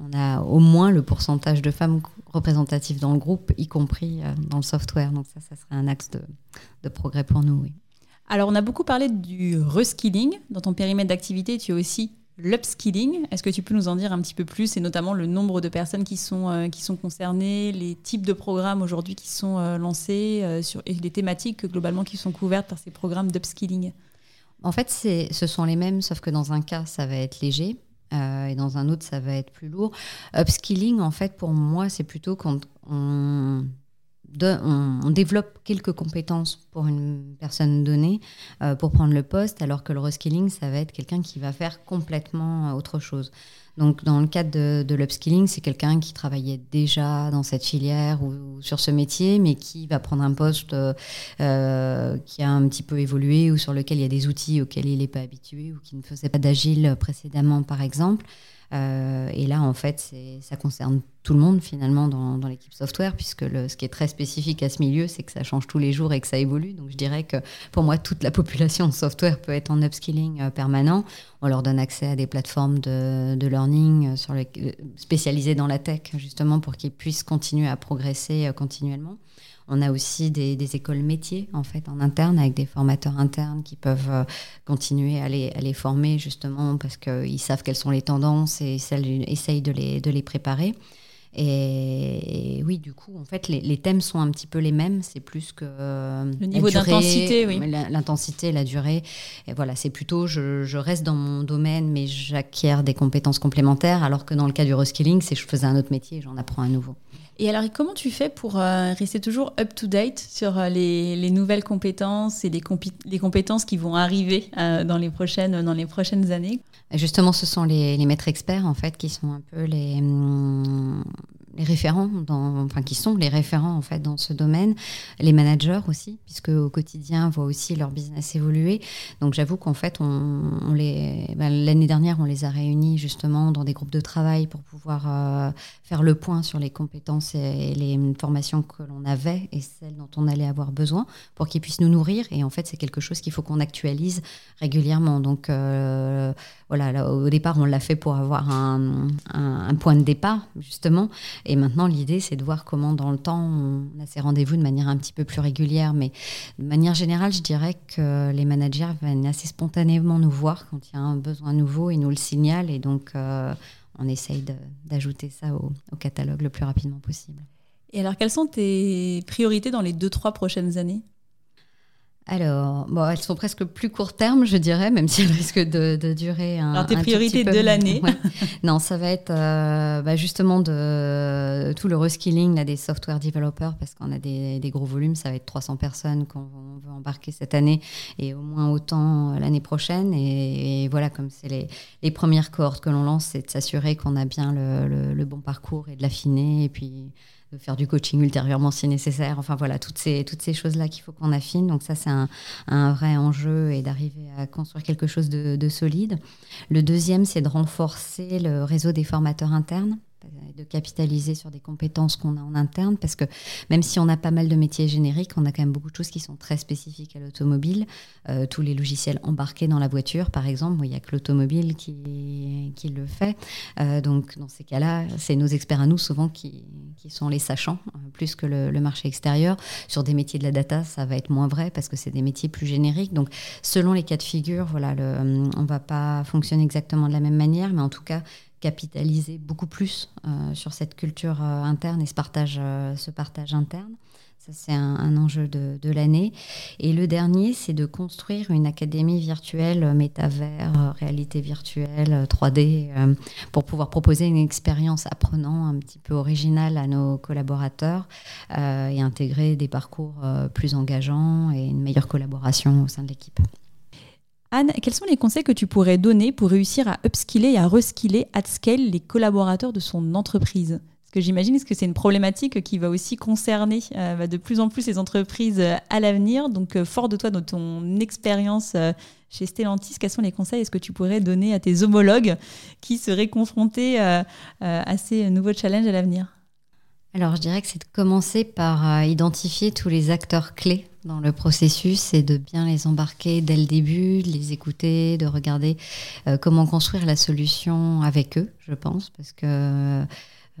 on a au moins le pourcentage de femmes représentatives dans le groupe, y compris euh, dans le software. Donc ça, ça serait un axe de, de progrès pour nous. Oui. Alors, on a beaucoup parlé du reskilling. Dans ton périmètre d'activité, tu as aussi l'upskilling. Est-ce que tu peux nous en dire un petit peu plus et notamment le nombre de personnes qui sont, euh, qui sont concernées, les types de programmes aujourd'hui qui sont euh, lancés euh, sur, et les thématiques globalement qui sont couvertes par ces programmes d'upskilling? En fait, ce sont les mêmes, sauf que dans un cas, ça va être léger. Et dans un autre, ça va être plus lourd. Upskilling, en fait, pour moi, c'est plutôt quand on on, développe quelques compétences pour une personne donnée euh, pour prendre le poste, alors que le reskilling, ça va être quelqu'un qui va faire complètement euh, autre chose. Donc, dans le cadre de, l'upskilling, c'est quelqu'un qui travaillait déjà dans cette filière ou, sur ce métier, mais qui va prendre un poste euh, qui a un petit peu évolué ou sur lequel il y a des outils auxquels il n'est pas habitué ou qui ne faisait pas d'agile précédemment, par exemple. Euh, et là, en fait, ça concerne tout le monde finalement dans, l'équipe software, puisque ce qui est très spécifique à ce milieu, c'est que ça change tous les jours et que ça évolue. Donc je dirais que pour moi, toute la population de software peut être en upskilling euh, permanent. On leur donne accès à des plateformes de, learning euh, spécialisées dans la tech, justement, pour qu'ils puissent continuer à progresser continuellement. On a aussi des, écoles métiers en fait en interne avec des formateurs internes qui peuvent euh, continuer à les, à les, former justement parce qu'ils savent quelles sont les tendances et essayent de les, de les préparer. Et, oui, du coup, en fait, les, thèmes sont un petit peu les mêmes. C'est plus que euh, le niveau d'intensité, oui. L'intensité, la durée. Et voilà, c'est plutôt je, reste dans mon domaine, mais j'acquiers des compétences complémentaires. Alors que dans le cas du reskilling, c'est je faisais un autre métier, j'en apprends un nouveau. Et alors, comment tu fais pour euh, rester toujours up-to-date sur euh, les, nouvelles compétences et les, compétences qui vont arriver euh, dans, les prochaines, dans les prochaines années? Justement, ce sont les, maîtres experts, en fait, qui sont un peu les, hum, les référents, dans, enfin qui sont les référents en fait dans ce domaine, les managers aussi, puisque au quotidien voient aussi leur business évoluer. Donc j'avoue qu'en fait, on, ben, l'année dernière, on les a réunis justement dans des groupes de travail pour pouvoir faire le point sur les compétences et, les formations que l'on avait et celles dont on allait avoir besoin pour qu'ils puissent nous nourrir. Et en fait, c'est quelque chose qu'il faut qu'on actualise régulièrement. Donc euh, voilà, au départ, on l'a fait pour avoir un, point de départ justement. Et maintenant, l'idée, c'est de voir comment, dans le temps, on a ces rendez-vous de manière un petit peu plus régulière. Mais de manière générale, je dirais que les managers viennent assez spontanément nous voir quand il y a un besoin nouveau. Ils nous le signalent. Et donc, euh, on essaye d'ajouter ça au, au catalogue le plus rapidement possible. Et alors, quelles sont tes priorités dans les deux, trois prochaines années? Alors, bon, elles sont presque plus court terme, je dirais, même si elles risquent de, durer un. Alors, tes priorités de l'année Non, ça va être euh, bah, justement de tout le reskilling là, des software developers, parce qu'on a des, gros volumes. Ça va être 300 personnes qu'on veut embarquer cette année et au moins autant l'année prochaine. Et, voilà, comme c'est les, les, premières cohortes que l'on lance, c'est de s'assurer qu'on a bien le, le, bon parcours et de l'affiner. Et puis faire du coaching ultérieurement si nécessaire. Enfin voilà, toutes ces, toutes ces choses-là qu'il faut qu'on affine. Donc ça, c'est un, un, vrai enjeu et d'arriver à construire quelque chose de solide. Le deuxième, c'est de renforcer le réseau des formateurs internes de capitaliser sur des compétences qu'on a en interne, parce que même si on a pas mal de métiers génériques, on a quand même beaucoup de choses qui sont très spécifiques à l'automobile. Euh, tous les logiciels embarqués dans la voiture, par exemple, il n'y a que l'automobile qui, qui le fait. Euh, donc dans ces cas-là, c'est nos experts à nous souvent qui, qui sont les sachants, euh, plus que le, marché extérieur. Sur des métiers de la data, ça va être moins vrai parce que c'est des métiers plus génériques. Donc selon les cas de figure, voilà, on ne va pas fonctionner exactement de la même manière, mais en tout cas, capitaliser beaucoup plus euh, sur cette culture euh, interne et ce partage, euh, ce partage interne. Ça, c'est un, enjeu de, l'année. Et le dernier, c'est de construire une académie virtuelle, métavers, réalité virtuelle, 3D, euh, pour pouvoir proposer une expérience apprenant un petit peu originale à nos collaborateurs et intégrer des parcours plus engageants et une meilleure collaboration au sein de l'équipe. Anne, quels sont les conseils que tu pourrais donner pour réussir à upskiller et à reskiller at scale les collaborateurs de son entreprise? Parce que j'imagine que c'est une problématique qui va aussi concerner euh, de plus en plus les entreprises euh, à l'avenir. Donc, euh, fort de toi, de ton expérience chez Stellantis, quels sont les conseils? Est-ce que tu pourrais donner à tes homologues qui seraient confrontés à ces nouveaux challenges à l'avenir? Alors, je dirais que c'est de commencer par identifier tous les acteurs clés dans le processus et de bien les embarquer dès le début, de les écouter, de regarder euh, comment construire la solution avec eux, je pense, parce que euh,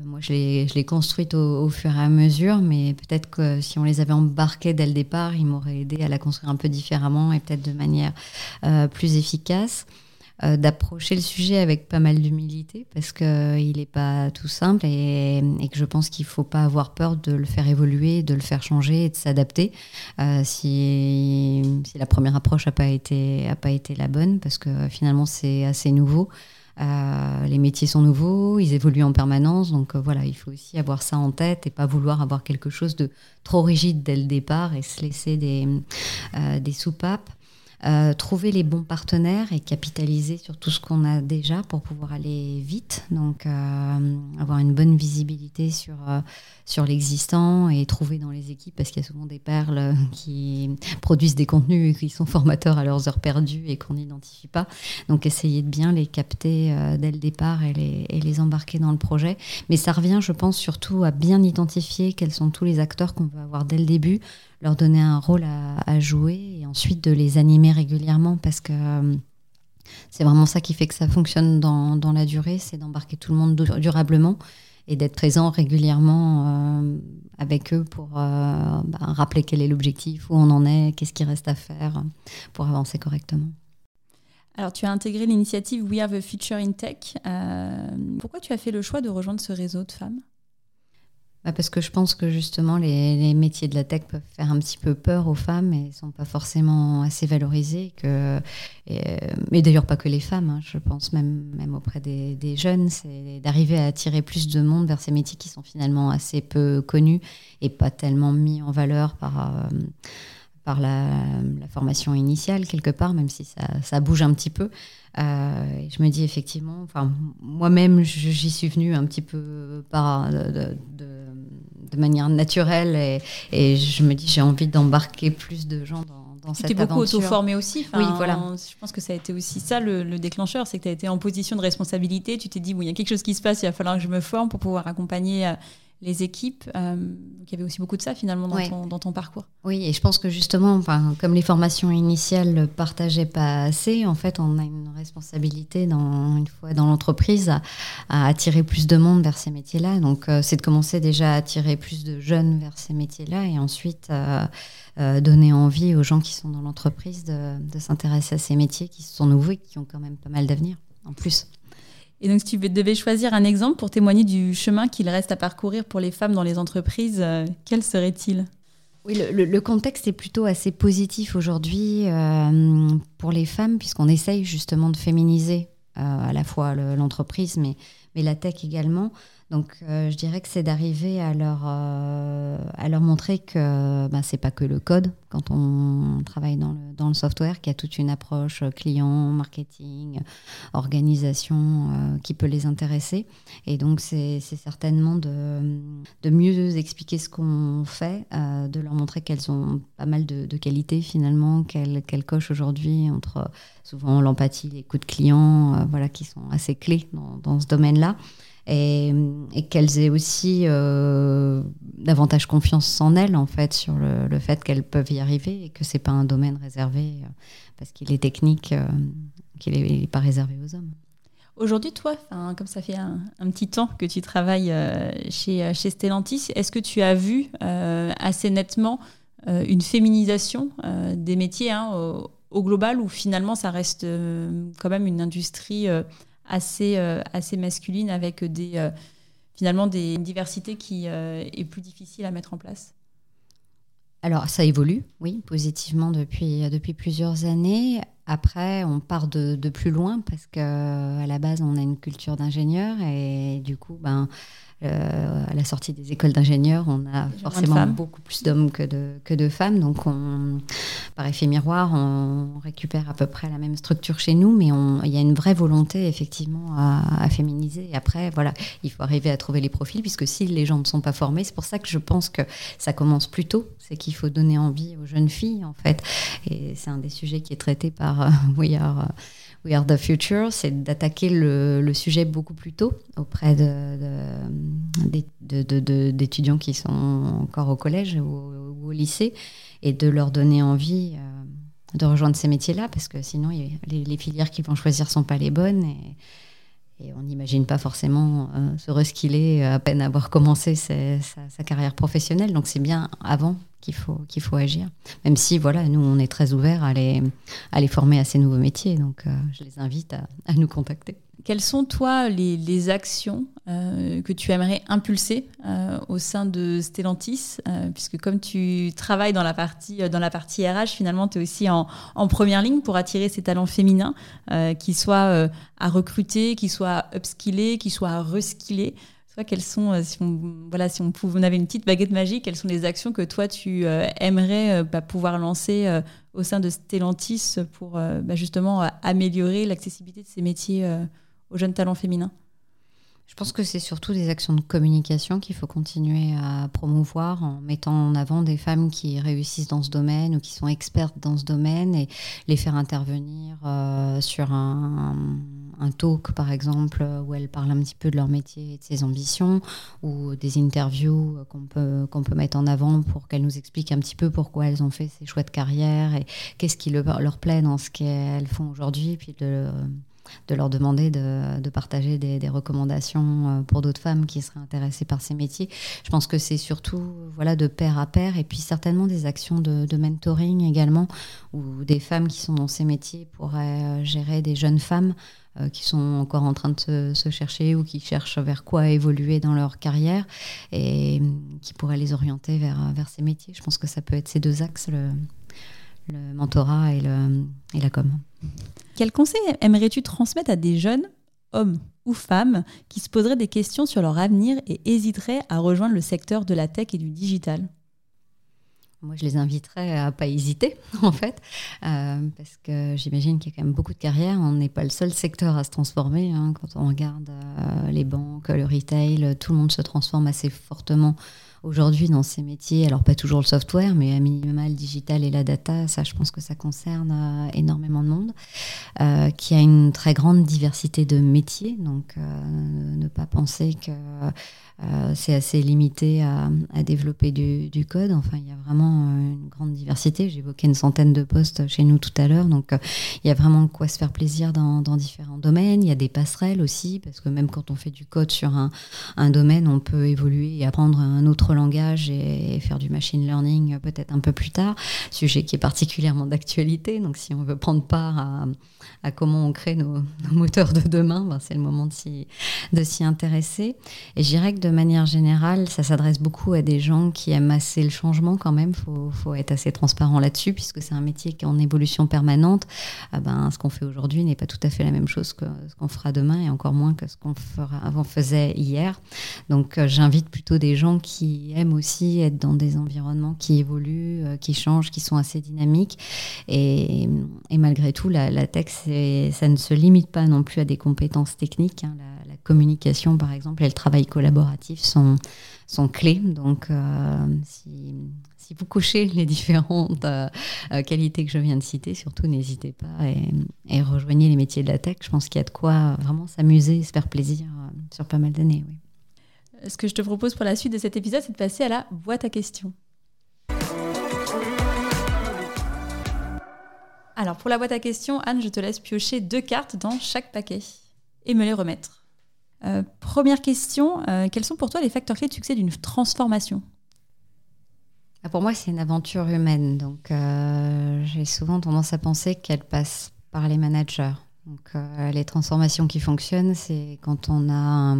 moi, je l'ai, construite au, au, fur et à mesure, mais peut-être que si on les avait embarqués dès le départ, ils m'auraient aidé à la construire un peu différemment et peut-être de manière euh, plus efficace euh, d'approcher le sujet avec pas mal d'humilité parce qu'il euh, n'est pas tout simple et, que je pense qu'il ne faut pas avoir peur de le faire évoluer, de le faire changer et de s'adapter euh, si, si, la première approche n'a pas, été, pas été la bonne parce que finalement c'est assez nouveau. Les métiers sont nouveaux, ils évoluent en permanence, donc voilà, il faut aussi avoir ça en tête et pas vouloir avoir quelque chose de trop rigide dès le départ et se laisser des, des soupapes. Euh, trouver les bons partenaires et capitaliser sur tout ce qu'on a déjà pour pouvoir aller vite. Donc, euh, avoir une bonne visibilité sur, euh, sur l'existant et trouver dans les équipes, parce qu'il y a souvent des perles qui produisent des contenus et qui sont formateurs à leurs heures perdues et qu'on n'identifie pas. Donc, essayer de bien les capter dès le départ et les, et les embarquer dans le projet. Mais ça revient, je pense, surtout à bien identifier quels sont tous les acteurs qu'on veut avoir dès le début leur donner un rôle à, jouer et ensuite de les animer régulièrement parce que euh, c'est vraiment ça qui fait que ça fonctionne dans, dans la durée, c'est d'embarquer tout le monde durablement et d'être présent régulièrement euh, avec eux pour euh, bah, rappeler quel est l'objectif, où on en est, qu'est-ce qui reste à faire pour avancer correctement. Alors, tu as intégré l'initiative We Have a Future in Tech. Pourquoi tu as fait le choix de rejoindre ce réseau de femmes? Bah parce que je pense que justement les, métiers de la tech peuvent faire un petit peu peur aux femmes et ne sont pas forcément assez valorisés. Et, mais d'ailleurs pas que les femmes, hein, je pense même, même auprès des, des jeunes, c'est d'arriver à attirer plus de monde vers ces métiers qui sont finalement assez peu connus et pas tellement mis en valeur par... Euh, par la, la, formation initiale quelque part, même si ça, ça bouge un petit peu. Euh, je me dis effectivement, enfin moi-même j'y suis venue un petit peu par de, de, de manière naturelle et, et, je me dis j'ai envie d'embarquer plus de gens dans dans tu t'es beaucoup auto-formé aussi. oui, voilà. Je pense que ça a été aussi ça le, le déclencheur, c'est que tu as été en position de responsabilité. Tu t'es dit, bon, il y a quelque chose qui se passe, il va falloir que je me forme pour pouvoir accompagner euh, les équipes. Euh, il y avait aussi beaucoup de ça finalement dans, ton, dans ton parcours. Oui, et je pense que justement, enfin, comme les formations initiales ne partageaient pas assez, en fait, on a une responsabilité dans, une fois dans l'entreprise à, à, attirer plus de monde vers ces métiers-là. Donc euh, c'est de commencer déjà à attirer plus de jeunes vers ces métiers-là et ensuite euh, donner envie aux gens qui sont dans l'entreprise de, de s'intéresser à ces métiers qui sont nouveaux et qui ont quand même pas mal d'avenir en plus. Et donc, si tu devais choisir un exemple pour témoigner du chemin qu'il reste à parcourir pour les femmes dans les entreprises, euh, quel serait-il? Oui, le, contexte est plutôt assez positif aujourd'hui euh, pour les femmes, puisqu'on essaye justement de féminiser euh, à la fois l'entreprise, mais, mais la tech également. Donc, euh, je dirais que c'est d'arriver à leur euh, à leur montrer que ben, c'est pas que le code quand on travaille dans le dans software, qu'il y a toute une approche client, marketing, organisation euh, qui peut les intéresser. Et donc, c'est certainement de mieux expliquer ce qu'on fait, de leur montrer qu'elles ont pas mal de, qualités finalement, qu'elles cochent aujourd'hui entre souvent l'empathie, les coups de client, voilà, qui sont assez clés dans ce domaine-là et, qu'elles aient aussi euh, davantage confiance en elles, en fait, sur le, fait qu'elles peuvent y arriver et que c'est pas un domaine réservé euh, parce qu'il est technique, euh, qu'il n'est pas réservé aux hommes. Aujourd'hui, toi, comme ça fait un, petit temps que tu travailles chez, chez Stellantis, est-ce que tu as vu assez nettement une féminisation des métiers hein, au, au, global ou finalement ça reste quand même une industrie assez, euh, assez masculine avec des, euh, finalement des, une diversité qui euh, est plus difficile à mettre en place alors, ça évolue, oui, positivement depuis, depuis plusieurs années. Après, on part de, de plus loin parce qu'à la base, on a une culture d'ingénieur et du coup, ben, euh, à la sortie des écoles d'ingénieurs, on a forcément beaucoup plus d'hommes que de, que de femmes. Donc, on, par effet miroir, on récupère à peu près la même structure chez nous, mais il y a une vraie volonté, effectivement, à, féminiser. Et après, voilà, il faut arriver à trouver les profils, puisque si les gens ne sont pas formés, c'est pour ça que je pense que ça commence plus tôt. C'est qu'il faut donner envie aux jeunes filles, en fait. Et c'est un des sujets qui est traité par euh, We Are. We Are the Future, c'est d'attaquer le, sujet beaucoup plus tôt auprès d'étudiants qui sont encore au collège ou, au lycée et de leur donner envie euh, de rejoindre ces métiers-là parce que sinon les, filières qu'ils vont choisir sont pas les bonnes et, on n'imagine pas forcément euh, se reskiller à peine avoir commencé sa carrière professionnelle. Donc c'est bien avant qu'il faut, faut agir. Même si, voilà, nous, on est très ouverts à les, à les former à ces nouveaux métiers. Donc, euh, je les invite à, nous contacter. Quelles sont, toi, les, les actions euh, que tu aimerais impulser euh, au sein de Stellantis Puisque comme tu travailles dans la partie, dans la partie RH, finalement, tu es aussi en, en, première ligne pour attirer ces talents féminins, qui soient à recruter, qui soient à upskiller, qui soient à reskiller quelles sont, euh, si on, voilà, si on, pouvait, on avait une petite baguette magique, quelles sont les actions que toi tu euh, aimerais euh, bah, pouvoir lancer au sein de Stellantis pour bah, justement améliorer l'accessibilité de ces métiers aux jeunes talents féminins? Je pense que c'est surtout des actions de communication qu'il faut continuer à promouvoir en mettant en avant des femmes qui réussissent dans ce domaine ou qui sont expertes dans ce domaine et les faire intervenir sur un, un talk, par exemple, où elles parlent un petit peu de leur métier et de ses ambitions, ou des interviews qu'on peut, qu'on peut mettre en avant pour qu'elles nous expliquent un petit peu pourquoi elles ont fait ces choix de carrière et qu'est-ce qui leur, plaît dans ce qu'elles font aujourd'hui, puis de, leur demander de, de partager des, recommandations euh, pour d'autres femmes qui seraient intéressées par ces métiers. Je pense que c'est surtout voilà, de pair à pair et puis certainement des actions de, de mentoring également, où des femmes qui sont dans ces métiers pourraient euh, gérer des jeunes femmes euh, qui sont encore en train de se, chercher ou qui cherchent vers quoi évoluer dans leur carrière et qui pourraient les orienter vers, vers ces métiers. Je pense que ça peut être ces deux axes, le, le mentorat et, le, et la com. Quel conseil aimerais-tu transmettre à des jeunes, hommes ou femmes, qui se poseraient des questions sur leur avenir et hésiteraient à rejoindre le secteur de la tech et du digital? Moi, je les inviterais à pas hésiter, en fait, euh, parce que j'imagine qu'il y a quand même beaucoup de carrières. On n'est pas le seul secteur à se transformer. Hein. Quand on regarde euh, les banques, le retail, tout le monde se transforme assez fortement aujourd'hui dans ces métiers. Alors, pas toujours le software, mais à minima le digital et la data. Ça, je pense que ça concerne euh, énormément de monde, qui a une très grande diversité de métiers. Donc, ne pas penser que euh, c'est assez limité à, développer du, code. Enfin, il y a vraiment euh, une grande diversité. J'évoquais une centaine de postes chez nous tout à l'heure. Donc, euh, il y a vraiment quoi se faire plaisir dans, différents domaines. Il y a des passerelles aussi, parce que même quand on fait du code sur un, domaine, on peut évoluer et apprendre un autre langage et, faire du machine learning peut-être un peu plus tard. Sujet qui est particulièrement d'actualité. Donc, si on veut prendre part à, comment on crée nos, moteurs de demain, ben, c'est le moment de s'y intéresser. Et je dirais que de manière générale, ça s'adresse beaucoup à des gens qui aiment assez le changement quand même. Il faut, être assez transparent là-dessus, puisque c'est un métier qui est en évolution permanente. Ah ben, ce qu'on fait aujourd'hui n'est pas tout à fait la même chose que ce qu'on fera demain, et encore moins que ce qu'on faisait hier. Donc euh, j'invite plutôt des gens qui aiment aussi être dans des environnements qui évoluent, euh, qui changent, qui sont assez dynamiques. Et, malgré tout, la, la tech, ça ne se limite pas non plus à des compétences techniques. Hein. La, communication, par exemple, et le travail collaboratif sont, clés. Donc, si, si, vous cochez les différentes qualités que je viens de citer, surtout n'hésitez pas et, et, rejoignez les métiers de la tech. Je pense qu'il y a de quoi vraiment s'amuser, se faire plaisir sur pas mal d'années. Ce que je te propose pour la suite de cet épisode, c'est de passer à la boîte à questions. Alors, pour la boîte à questions, Anne, je te laisse piocher deux cartes dans chaque paquet et me les remettre. Euh, première question, euh, quels sont pour toi les facteurs clés de succès d'une transformation? Ah, Pour moi, c'est une aventure humaine. Donc, euh, j'ai souvent tendance à penser qu'elle passe par les managers. Donc, les transformations qui fonctionnent, c'est quand on a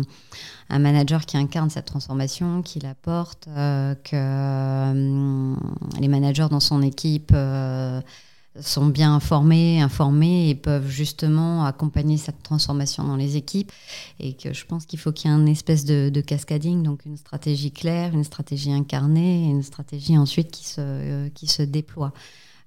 un, manager qui incarne cette transformation, qui la porte, que les managers dans son équipe sont bien informés, informés et peuvent justement accompagner cette transformation dans les équipes. Et que je pense qu'il faut qu'il y ait une espèce de, cascading, donc une stratégie claire, une stratégie incarnée et une stratégie ensuite qui se, euh, qui se déploie.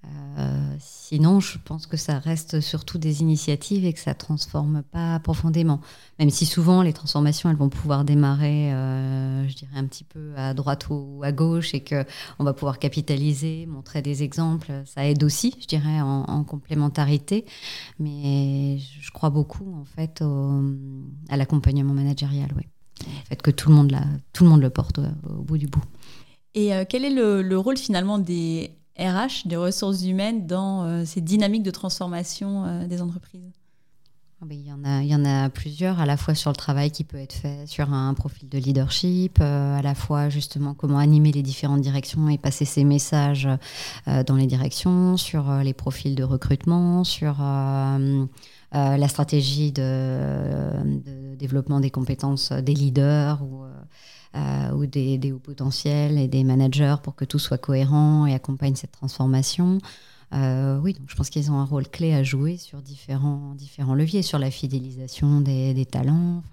Euh, sinon, je pense que ça reste surtout des initiatives et que ça ne transforme pas profondément. Même si souvent les transformations, elles vont pouvoir démarrer, euh, je dirais, un petit peu à droite ou à gauche et qu'on va pouvoir capitaliser, montrer des exemples. Ça aide aussi, je dirais, en, complémentarité. Mais je crois beaucoup, en fait, à l'accompagnement managérial, oui. En fait, que tout le monde, tout le, monde le porte au, bout du bout. Et euh, quel est le rôle finalement des RH, des ressources humaines dans euh, ces dynamiques de transformation euh, des entreprises. Ah ben, il y, en a, plusieurs, à la fois sur le travail qui peut être fait sur un profil de leadership, euh, à la fois justement comment animer les différentes directions et passer ces messages dans les directions, sur les profils de recrutement, sur la stratégie de, de, développement des compétences des leaders ou euh, ou des, hauts potentiels et des managers pour que tout soit cohérent et accompagne cette transformation. Euh, oui, donc je pense qu'ils ont un rôle clé à jouer sur différents, différents leviers, sur la fidélisation des, talents.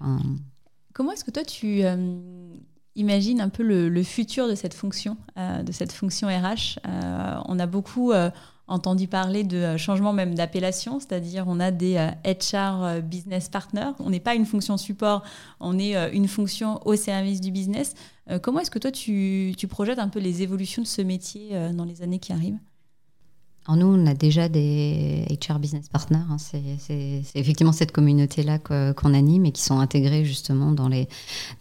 Comment est-ce que toi tu euh, imagines un peu le, futur de cette fonction, de cette fonction RH On a beaucoup entendu parler de euh, changement même d'appellation, c'est-à-dire on a des HR euh, euh, business partners. On n'est pas une fonction support, on est une fonction au service du business. Comment est-ce que toi tu, tu, projettes un peu les évolutions de ce métier dans les années qui arrivent? Alors nous, on a déjà des HR business partners. Hein. C'est effectivement cette communauté-là qu'on anime et qui sont intégrés justement dans les,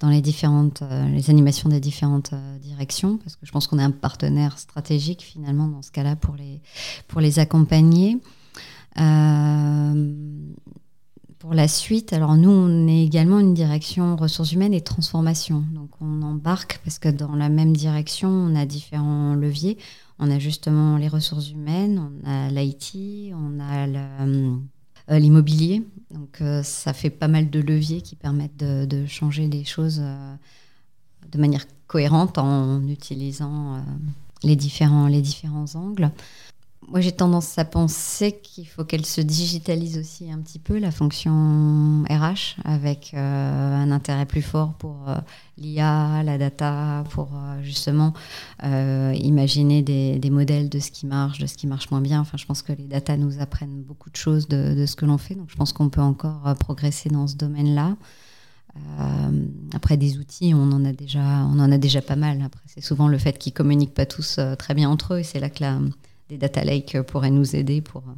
dans les différentes euh, les animations des différentes euh, directions, parce que je pense qu'on est un partenaire stratégique finalement dans ce cas-là pour les, pour les accompagner. Euh, pour la suite, alors nous, on est également une direction ressources humaines et transformation. Donc on embarque parce que dans la même direction, on a différents leviers. On a justement les ressources humaines, on a l'IT, on a euh, l'immobilier. Donc euh, ça fait pas mal de leviers qui permettent de, changer les choses euh, de manière cohérente en utilisant les, différents, les différents angles. Moi, j'ai tendance à penser qu'il faut qu'elle se digitalise aussi un petit peu, la fonction RH, avec euh, un intérêt plus fort pour euh, l'IA, la data, pour euh, justement imaginer des, modèles de ce qui marche, de ce qui marche moins bien. Enfin, je pense que les data nous apprennent beaucoup de choses de, de ce que l'on fait. Donc, je pense qu'on peut encore progresser dans ce domaine-là. après des outils, on en a déjà, on en a déjà pas mal. Après, c'est souvent le fait qu'ils communiquent pas tous très bien entre eux, et c'est là que la, des data lakes pourraient nous aider pour euh,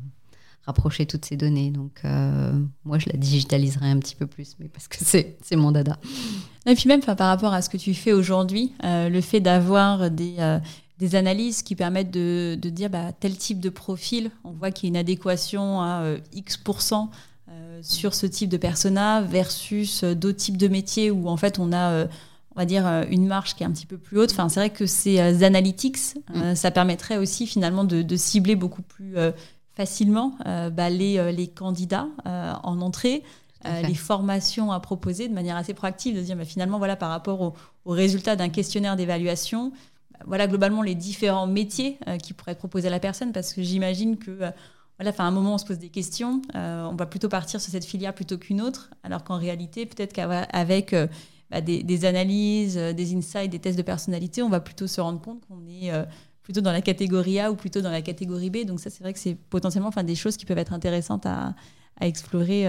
rapprocher toutes ces données. Donc, euh, moi, je la digitaliserai un petit peu plus, mais parce que c'est mon dada. Et puis même par rapport à ce que tu fais aujourd'hui, euh, le fait d'avoir des, analyses qui permettent de, de dire bah, tel type de profil, on voit qu'il y a une adéquation à X% sur ce type de persona versus d'autres types de métiers où en fait on a on va dire, euh, une marge qui est un petit peu plus haute. Enfin, c'est vrai que ces euh, analytics, euh, mm. ça permettrait aussi finalement de, cibler beaucoup plus facilement bah, les, les, candidats en entrée. les formations à proposer de manière assez proactive, de dire bah, finalement, voilà, par rapport aux au résultats d'un questionnaire d'évaluation, bah, voilà globalement les différents métiers qui pourraient être proposés à la personne, parce que j'imagine que voilà, à un moment on se pose des questions, on va plutôt partir sur cette filière plutôt qu'une autre, alors qu'en réalité, peut-être qu'avec bah, des, analyses, euh, des insights, des tests de personnalité, on va plutôt se rendre compte qu'on est euh, plutôt dans la catégorie A ou plutôt dans la catégorie B. Donc ça, c'est vrai que c'est potentiellement enfin, des choses qui peuvent être intéressantes à, à explorer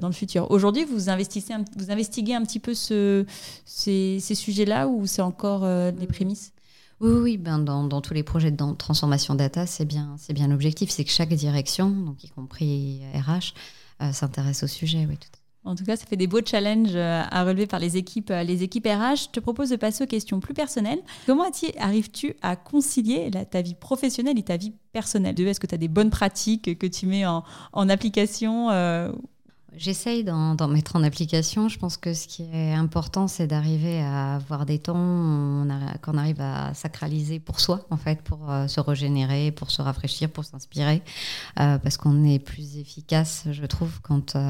dans le futur. Aujourd'hui, vous, investissez vous investiguez un petit peu ce, ces, ces sujets-là ou c'est encore des prémices? Oui, oui, ben dans, dans, tous les projets de transformation data, c'est bien, c'est bien l'objectif, c'est que chaque direction, donc y compris RH, s'intéresse au sujet. Oui, tout en tout cas, ça fait des beaux challenges euh, à relever par les équipes, euh, les équipes RH. Je te propose de passer aux questions plus personnelles. Comment arrives-tu à concilier ta vie professionnelle et ta vie personnelle? Est-ce que tu as des bonnes pratiques que tu mets en, application euh, J'essaye d'en mettre en application. Je pense que ce qui est important, c'est d'arriver à avoir des temps qu'on arrive à sacraliser pour soi, en fait, pour euh, se régénérer, pour se rafraîchir, pour s'inspirer, euh, parce qu'on est plus efficace, je trouve, quand euh,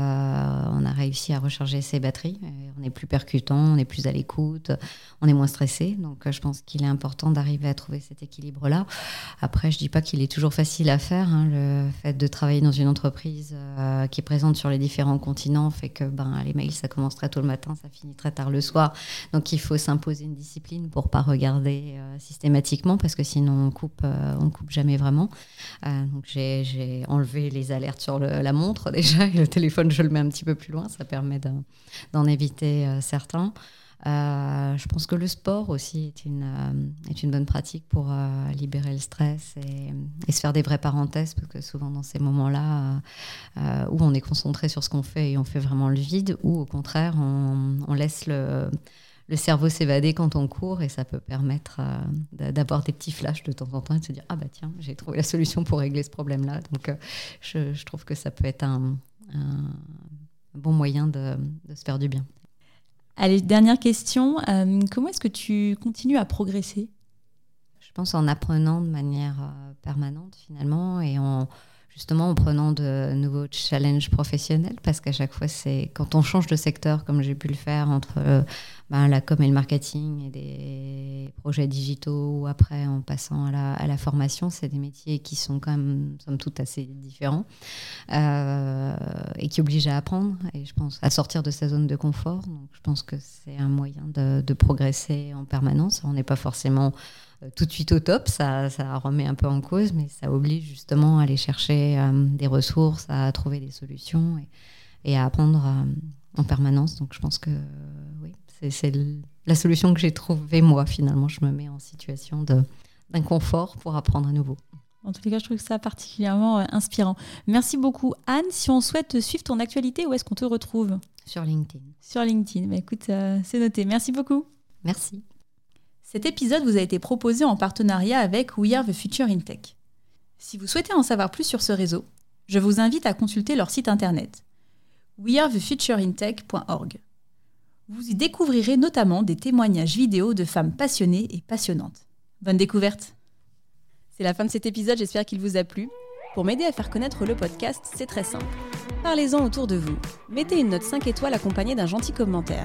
on a réussi à recharger ses batteries. on est plus percutant, on est plus à l'écoute, on est moins stressé. Donc, je pense qu'il est important d'arriver à trouver cet équilibre-là. Après, je dis pas qu'il est toujours facile à faire. Hein, le fait de travailler dans une entreprise qui est présente sur les différents continent fait que ben, les mails, ça commence très tôt le matin, ça finit très tard le soir. Donc il faut s'imposer une discipline pour pas regarder euh, systématiquement parce que sinon on coupe, euh, on coupe jamais vraiment. Euh, donc j'ai enlevé les alertes sur la montre déjà et le téléphone, je le mets un petit peu plus loin, ça permet d'en éviter certains. Euh, je pense que le sport aussi est une, euh, est une bonne pratique pour euh, libérer le stress et, se faire des vraies parenthèses, parce que souvent dans ces moments-là, où on est concentré sur ce qu'on fait et on fait vraiment le vide, ou au contraire, on, laisse le, le cerveau s'évader quand on court et ça peut permettre d'avoir des petits flashs de temps en temps et de se dire ah bah tiens j'ai trouvé la solution pour régler ce problème là donc je, trouve que ça peut être un, bon moyen de, se faire du bien. Allez, dernière question. Euh, comment est-ce que tu continues à progresser? Je pense en apprenant de manière euh, permanente finalement et en justement en prenant de nouveaux challenges professionnels parce qu'à chaque fois c'est quand on change de secteur comme j'ai pu le faire entre euh, ben, la com et le marketing et des projets digitaux ou après en passant à la, formation c'est des métiers qui sont quand même somme toute assez différents euh, et qui obligent à apprendre et je pense à sortir de sa zone de confort. Donc je pense que c'est un moyen de, progresser en permanence. On n'est pas forcément tout de suite au top, ça, ça, remet un peu en cause, mais ça oblige justement à aller chercher euh, des ressources, à trouver des solutions et, à apprendre euh, en permanence. Donc je pense que oui, c'est la solution que j'ai trouvée moi finalement. Je me mets en situation d'inconfort pour apprendre à nouveau. En tous les cas, je trouve ça particulièrement inspirant. Merci beaucoup, Anne. Si on souhaite suivre ton actualité, où est-ce qu'on te retrouve? Sur LinkedIn. Sur LinkedIn. Bah, écoute, c'est noté. Merci beaucoup. Merci. Cet épisode vous a été proposé en partenariat avec We Are the Future in Tech. Si vous souhaitez en savoir plus sur ce réseau, je vous invite à consulter leur site internet wearethefutureintech.org. Vous y découvrirez notamment des témoignages vidéo de femmes passionnées et passionnantes. Bonne découverte C'est la fin de cet épisode, j'espère qu'il vous a plu. Pour m'aider à faire connaître le podcast, c'est très simple. Parlez-en autour de vous. Mettez une note 5 étoiles accompagnée d'un gentil commentaire